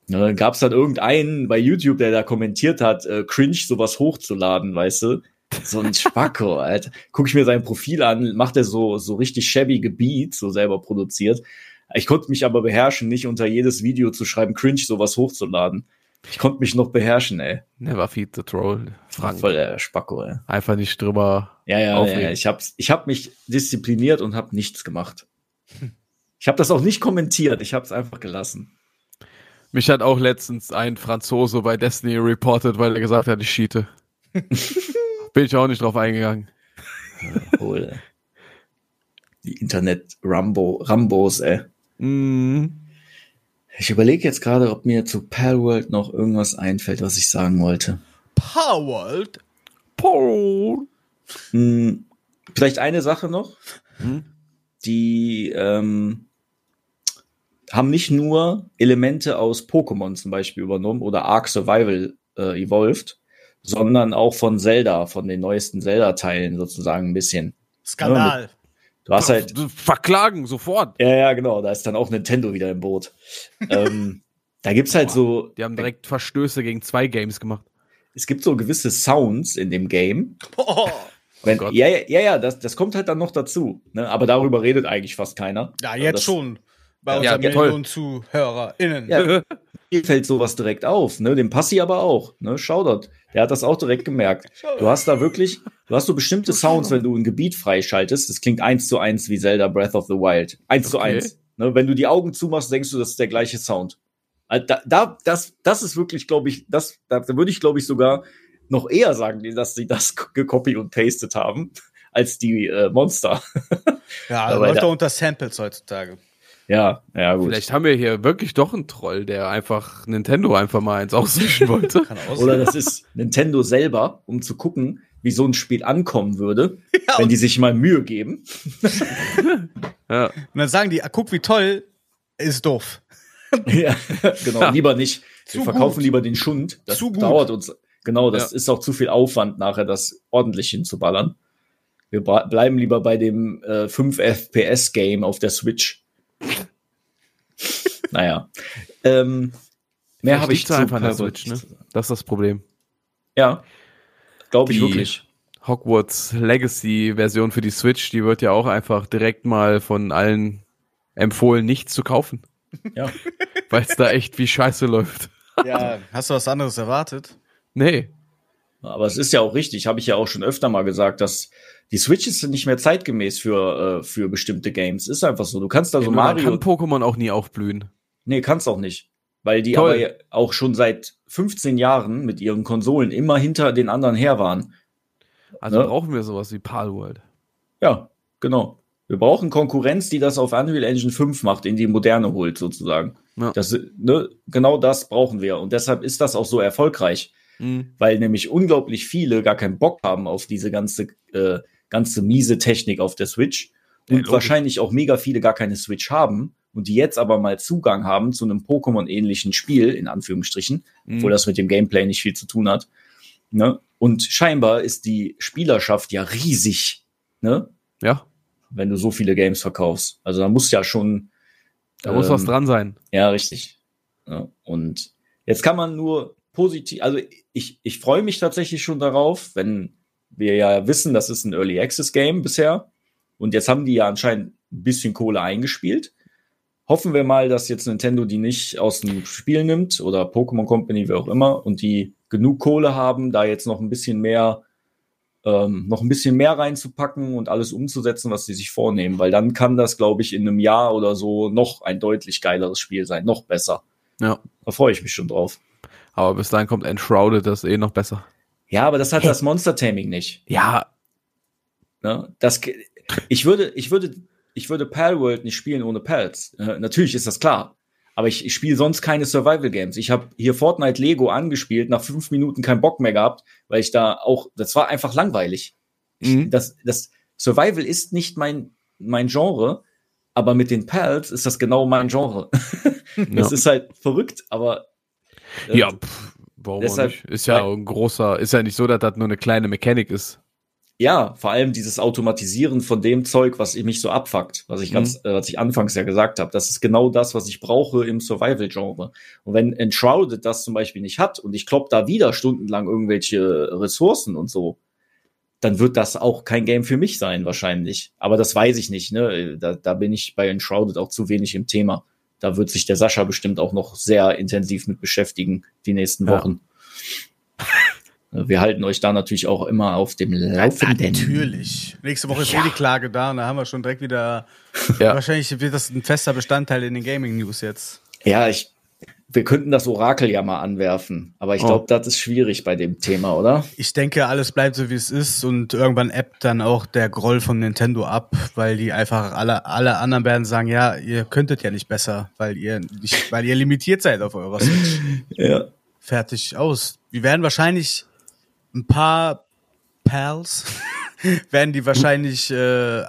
Ne, dann gab's dann irgendeinen bei YouTube, der da kommentiert hat, äh, cringe sowas hochzuladen, weißt du? So ein Spacko, Alter. Guck ich mir sein Profil an, macht er so, so richtig shabby Beats, so selber produziert. Ich konnte mich aber beherrschen, nicht unter jedes Video zu schreiben, cringe sowas hochzuladen. Ich konnte mich noch beherrschen, ey. Never feed the troll. Frank. Voll der Spacko, ey. Einfach nicht drüber. Ja, ja, ja, Aufregen. ja. Ich hab's, ich hab mich diszipliniert und hab nichts gemacht. Ich habe das auch nicht kommentiert, ich habe es einfach gelassen. Mich hat auch letztens ein Franzose bei Destiny reported, weil er gesagt hat, ich cheate. Bin ich auch nicht drauf eingegangen. Wohl. Die Internet-Rambos, ey. Mhm. Ich überlege jetzt gerade, ob mir zu Palworld noch irgendwas einfällt, was ich sagen wollte. Powered. Paul. Hm, vielleicht eine Sache noch. Hm? Die ähm, haben nicht nur Elemente aus Pokémon zum Beispiel übernommen oder Ark Survival äh, Evolved, sondern auch von Zelda, von den neuesten Zelda-Teilen sozusagen ein bisschen. Skandal. Du hast halt Verklagen, sofort. Ja, ja, genau. Da ist dann auch Nintendo wieder im Boot. ähm, da gibt's halt so, Die haben direkt Verstöße gegen zwei Games gemacht. es gibt so gewisse Sounds in dem Game. Oh. Wenn, Gott. ja, ja, ja, ja, das, das kommt halt dann noch dazu. Ne? Aber darüber redet eigentlich fast keiner. Ja, Aber jetzt das, schon. Bei Ja, unseren ja, toll. Millionen ZuhörerInnen. Ja. Mir fällt sowas direkt auf. Ne? Dem Passi aber auch. Ne? Shoutout. Der hat das auch direkt gemerkt. Du hast da wirklich, du hast so bestimmte Sounds, wenn du ein Gebiet freischaltest. Das klingt eins zu eins wie Zelda Breath of the Wild. Eins zu Okay. eins. Ne, wenn du die Augen zumachst, denkst du, das ist der gleiche Sound. Also Da, da, das, das ist wirklich, glaube ich, das, da würde ich, glaube ich, sogar noch eher sagen, dass sie das gecopy und pastet haben, als die äh, Monster. Ja, Aber läuft da- doch unter Samples heutzutage. Ja, ja, gut. Vielleicht haben wir hier wirklich doch einen Troll, der einfach Nintendo einfach mal eins auswischen wollte. Oder das ist Nintendo selber, um zu gucken, wie so ein Spiel ankommen würde, Ja, wenn die sich mal Mühe geben. Ja. und dann sagen die, ah, guck wie toll, ist doof. ja, genau, Ja. lieber nicht. Wir Zu verkaufen gut. lieber den Schund. Das Zu gut. dauert uns. Genau, das Ja. ist auch zu viel Aufwand, nachher das ordentlich hinzuballern. Wir bleiben lieber bei dem äh, 5 FPS Game auf der Switch. Naja. Ähm, mehr habe ich liegt's einfach Pervert Switch, ne? zu. Das ist das Problem. Ja, glaube ich wirklich. Hogwarts Legacy Version für die Switch, die wird ja auch einfach direkt mal von allen empfohlen, nicht zu kaufen, Ja. weil es da echt wie Scheiße läuft. Ja, hast du was anderes erwartet? Nee. Aber es ist ja auch richtig, habe ich ja auch schon öfter mal gesagt, dass die Switch ist nicht mehr zeitgemäß für, äh, für bestimmte Games. Ist einfach so. Du kannst da so Nur dann Mario. kann Pokémon auch nie aufblühen. Nee, kannst auch nicht. Weil die Toll. aber ja auch schon seit 15 Jahren mit ihren Konsolen immer hinter den anderen her waren. Also Ne? brauchen wir sowas wie Palworld. Ja, genau. Wir brauchen Konkurrenz, die das auf Unreal Engine 5 macht, in die Moderne holt, sozusagen. Ja. Das, ne, genau das brauchen wir. Und deshalb ist das auch so erfolgreich. Mhm. weil nämlich unglaublich viele gar keinen Bock haben auf diese ganze, äh, ganze miese Technik auf der Switch Ja, und logisch. wahrscheinlich auch mega viele gar keine Switch haben und die jetzt aber mal Zugang haben zu einem Pokémon-ähnlichen Spiel, in Anführungsstrichen, Mhm. obwohl das mit dem Gameplay nicht viel zu tun hat. Ne? Und scheinbar ist die Spielerschaft ja riesig, ne? Ja, wenn du so viele Games verkaufst. Also da muss ja schon da muss ähm, was dran sein. ja, richtig. Ja, und jetzt kann man nur positiv, also ich, ich freue mich tatsächlich schon darauf, wenn wir ja wissen, das ist ein Early Access Game bisher. Und jetzt haben die ja anscheinend ein bisschen Kohle eingespielt. Hoffen wir mal, dass jetzt Nintendo die nicht aus dem Spiel nimmt oder Pokémon Company, wer auch immer, und die genug Kohle haben, da jetzt noch ein bisschen mehr, ähm, noch ein bisschen mehr reinzupacken und alles umzusetzen, was sie sich vornehmen, weil dann kann das, glaube ich, in einem Jahr oder so noch ein deutlich geileres Spiel sein, noch besser. Ja. Da freue ich mich schon drauf. Aber bis dahin kommt Enshrouded, das eh noch besser. Ja, aber das hat das Monster Taming nicht. Ja, Ne? Das, ich würde, ich würde, ich würde Palworld nicht spielen ohne Pals. Äh, natürlich ist das klar. Aber ich, ich spiele sonst keine Survival Games. Ich habe hier Fortnite Lego angespielt, nach fünf Minuten keinen Bock mehr gehabt, weil ich da auch, das war einfach langweilig. Mhm. das, das Survival ist nicht mein, mein Genre, aber mit den Pals ist das genau mein Genre. das ja. ist halt verrückt, aber äh, ja pff, warum deshalb- nicht? Ist ja ein großer, ist ja nicht so, dass das nur eine kleine Mechanik ist. Ja, vor allem dieses Automatisieren von dem Zeug, was mich so abfuckt, was ich ganz, äh, was ich anfangs ja gesagt habe. Das ist genau das, was ich brauche im Survival-Genre. Und wenn Enshrouded das zum Beispiel nicht hat und ich klopp da wieder stundenlang irgendwelche Ressourcen und so, dann wird das auch kein Game für mich sein, wahrscheinlich. Aber das weiß ich nicht, ne? Da, da bin ich bei Enshrouded auch zu wenig im Thema. Da wird sich der Sascha bestimmt auch noch sehr intensiv mit beschäftigen, die nächsten Ja. Wochen. Wir halten euch da natürlich auch immer auf dem Laufenden. Natürlich. Nächste Woche ist Ja. eh die Klage da und da haben wir schon direkt wieder. Ja. Wahrscheinlich wird das ein fester Bestandteil in den Gaming News jetzt. Ja, ich, wir könnten das Orakel ja mal anwerfen, aber ich Oh. glaube, das ist schwierig bei dem Thema, oder? Ich denke, alles bleibt so wie es ist und irgendwann ebbt dann auch der Groll von Nintendo ab, weil die einfach alle, alle anderen werden sagen, ja, ihr könntet ja nicht besser, weil ihr nicht, weil ihr limitiert seid auf eurer Switch. Ja. Fertig aus. Wir werden wahrscheinlich ein paar Pals werden die wahrscheinlich äh,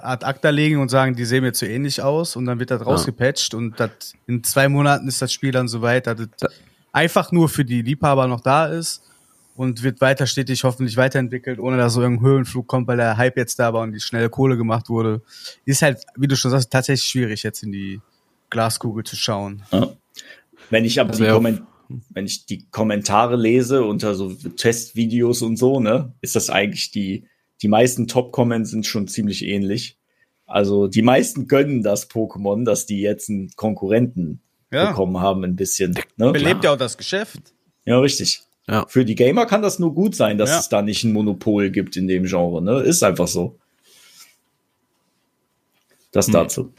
ad acta legen und sagen, die sehen mir zu ähnlich aus und dann wird das rausgepatcht und das, in zwei Monaten ist das Spiel dann soweit, dass es einfach nur für die Liebhaber noch da ist und wird weiter stetig hoffentlich weiterentwickelt, ohne dass so irgendein Höhenflug kommt, weil der Hype jetzt da war und die schnelle Kohle gemacht wurde. Ist halt, wie du schon sagst, tatsächlich schwierig jetzt in die Glaskugel zu schauen. Ja. Wenn ich aber Das die, wär- Komment wenn ich die Kommentare lese unter so Testvideos und so, ne, ist das eigentlich die, die meisten Top-Comments sind schon ziemlich ähnlich. Also die meisten gönnen das Pokémon, dass die jetzt einen Konkurrenten Ja. bekommen haben, ein bisschen. Ne? Belebt ja auch das Geschäft. Ja, richtig. Ja. Für die Gamer kann das nur gut sein, dass Ja. es da nicht ein Monopol gibt in dem Genre. Ne? Ist einfach so. Das Hm. dazu.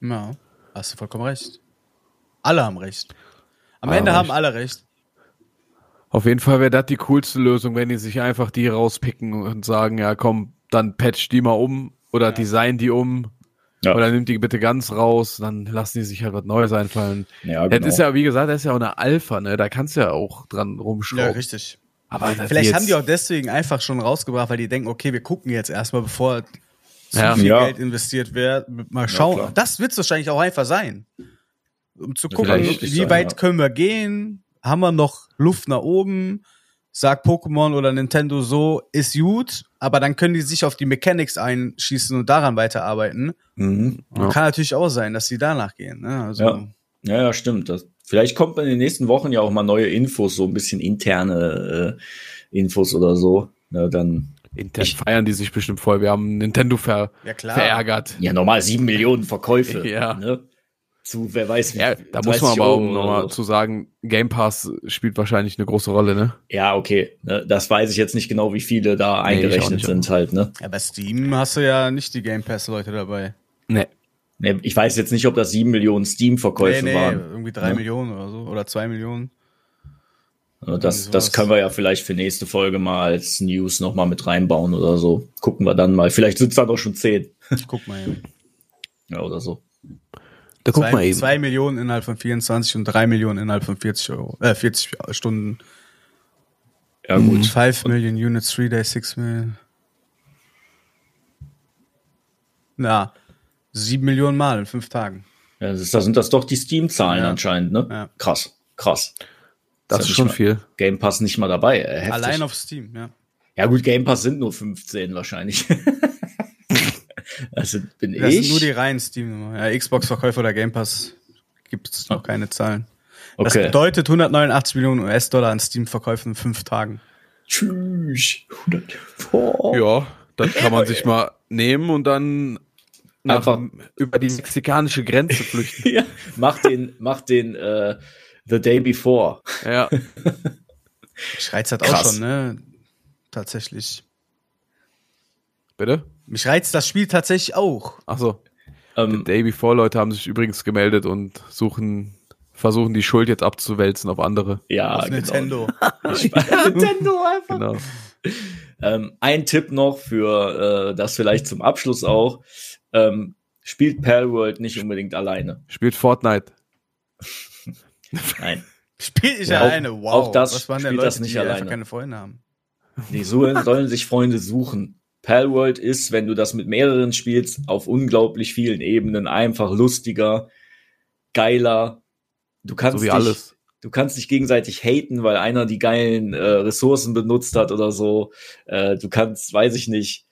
Ja, hast du vollkommen recht. Alle haben recht. Am Alle Ende haben haben alle recht. Auf jeden Fall wäre das die coolste Lösung, wenn die sich einfach die rauspicken und sagen, ja komm, dann patch die mal um oder design die um Ja. oder nimmt die bitte ganz raus, dann lassen die sich halt was Neues einfallen. Ja, Das genau. ist ja, wie gesagt, das ist ja auch eine Alpha, ne? Da kannst du ja auch dran Ja, rumschrauben. richtig. Aber das Vielleicht haben die auch deswegen einfach schon rausgebracht, weil die denken, okay, wir gucken jetzt erstmal, bevor zu Ja. viel Ja. Geld investiert wird. Mal schauen. das wird es wahrscheinlich auch einfach sein. Um zu gucken, wie Sein, weit ja. können wir gehen? Haben wir noch Luft nach oben? Sagt Pokémon oder Nintendo so, ist gut, aber dann können die sich auf die Mechanics einschießen und daran weiterarbeiten. Mhm. Ja. Kann natürlich auch sein, dass sie danach gehen. Ne? Also, Ja. Ja, ja, stimmt. Das, vielleicht kommt in den nächsten Wochen ja auch mal neue Infos, so ein bisschen interne äh, Infos oder so. Ja, dann, Intern feiern die sich bestimmt voll. Wir haben Nintendo ver Ja, klar. verärgert. ja, normal sieben Millionen Verkäufe. Ja. Ne? Zu, wer weiß wie. Ja, da muss 30 man aber, oder nochmal so. zu sagen, Game Pass spielt wahrscheinlich eine große Rolle, ne? Ja, okay. Ne? Das weiß ich jetzt nicht genau, wie viele da Nee, auch eingerechnet sind halt, ne? Ja, bei Steam hast du ja nicht die Game Pass-Leute dabei. Ne. Ne, Ich weiß jetzt nicht, ob das sieben Millionen Steam-Verkäufe nee, nee, waren. irgendwie drei Ja. Millionen oder so. Oder zwei Millionen. Das, das können wir ja vielleicht für nächste Folge mal als News nochmal mit reinbauen oder so. Gucken wir dann mal. Vielleicht sind es dann doch schon zehn. Guck mal eben. Ja, oder so. Da guck zwei, mal eben. zwei Millionen innerhalb von 24 und drei Millionen innerhalb von 40 Euro. Äh, 40 Stunden. Ja, gut. 5 Million Units, 3 Days, 6 Million. Na, 7 Millionen Mal in 5 Tagen. Ja, das ist, da sind das doch die Steam-Zahlen Ja. anscheinend, ne? Ja. Krass, krass. Das ja ist schon viel. Game Pass nicht mal dabei. Äh, heftig. Allein auf Steam, ja. Ja gut, Game Pass sind nur 15 wahrscheinlich. also bin Das ich. sind nur die reinen Steam. Ja, Xbox-Verkäufe oder Game Pass gibt es noch keine Zahlen. Das okay. bedeutet 189 Millionen US-Dollar an Steam-Verkäufen in 5 Tagen. Tschüss. 100. Oh. Ja, das kann man sich mal nehmen und dann nach, Einfach- über die mexikanische Grenze flüchten. Ja, mach den, mach den äh, The Day Before. ja. Mich reizt das auch Krass. schon, ne? Tatsächlich. Bitte? Mich reizt das Spiel tatsächlich auch. Ach so. Ähm, Day Before Leute haben sich übrigens gemeldet und suchen, versuchen die Schuld jetzt abzuwälzen auf andere. ja, auf genau. Nintendo. Nintendo einfach. Genau. Ähm, ein Tipp noch für äh, das vielleicht zum Abschluss auch. Ähm, spielt Palworld nicht unbedingt alleine. Spielt Fortnite. Nein. Spiel ich Ja, alleine. auch- Wow. auch das Was waren denn spielt Leute, das nicht die alleine. einfach keine Freunde haben? Die sollen, sollen sich Freunde suchen. Palworld ist, wenn du das mit mehreren spielst, auf unglaublich vielen Ebenen einfach lustiger, geiler. Du kannst So dich, alles. Du kannst dich gegenseitig haten, weil einer die geilen äh, Ressourcen benutzt hat oder so. Äh, du kannst, weiß ich nicht,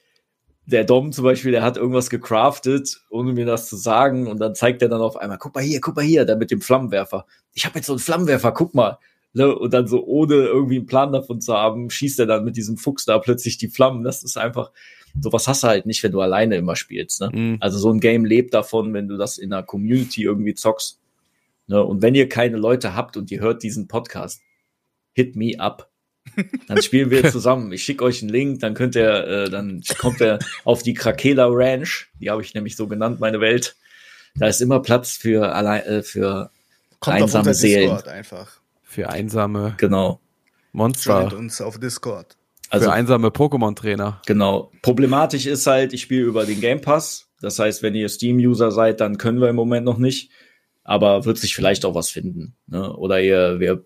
der Dom zum Beispiel, der hat irgendwas gecraftet, ohne mir das zu sagen, und dann zeigt er dann auf einmal, guck mal hier, guck mal hier, der mit dem Flammenwerfer. Ich habe jetzt so einen Flammenwerfer, guck mal. Ne? Und dann so, ohne irgendwie einen Plan davon zu haben, schießt er dann mit diesem Fuchs da plötzlich die Flammen. Das ist einfach, sowas hast du halt nicht, wenn du alleine immer spielst. Ne? Mhm. Also so ein Game lebt davon, wenn du das in einer Community irgendwie zockst. Ne? Und wenn ihr keine Leute habt und ihr hört diesen Podcast, hit me up. Dann spielen wir zusammen. Ich schicke euch einen Link, dann könnt ihr, äh, dann kommt ihr auf die Krakela Ranch. Die habe ich nämlich so genannt, meine Welt. Da ist immer Platz für allein, äh, für Kommt auf einsame unser Seelen. Discord einfach. Für einsame Genau. Monster. Joint uns auf Discord. Also für einsame Pokémon-Trainer. Genau. Problematisch ist halt, ich spiele über den Game Pass. Das heißt, wenn ihr Steam-User seid, dann können wir im Moment noch nicht. Aber wird sich vielleicht auch was finden. Ne? Oder ihr, wir,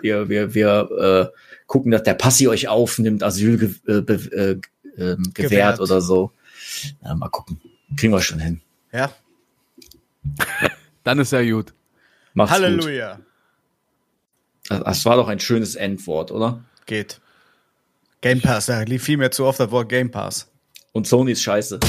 wir, wir, wir äh, gucken, dass der Passi euch aufnimmt, Asyl ge äh, äh, ähm, gewährt, Gewährt. oder so. Ja, mal gucken. Kriegen wir schon hin. Ja. Dann ist ja gut. Macht's gut. Halleluja. Das, das war doch ein schönes Endwort, oder? Geht. Game Pass, da lief viel mehr zu oft das Wort Game Pass. Und Sony ist scheiße.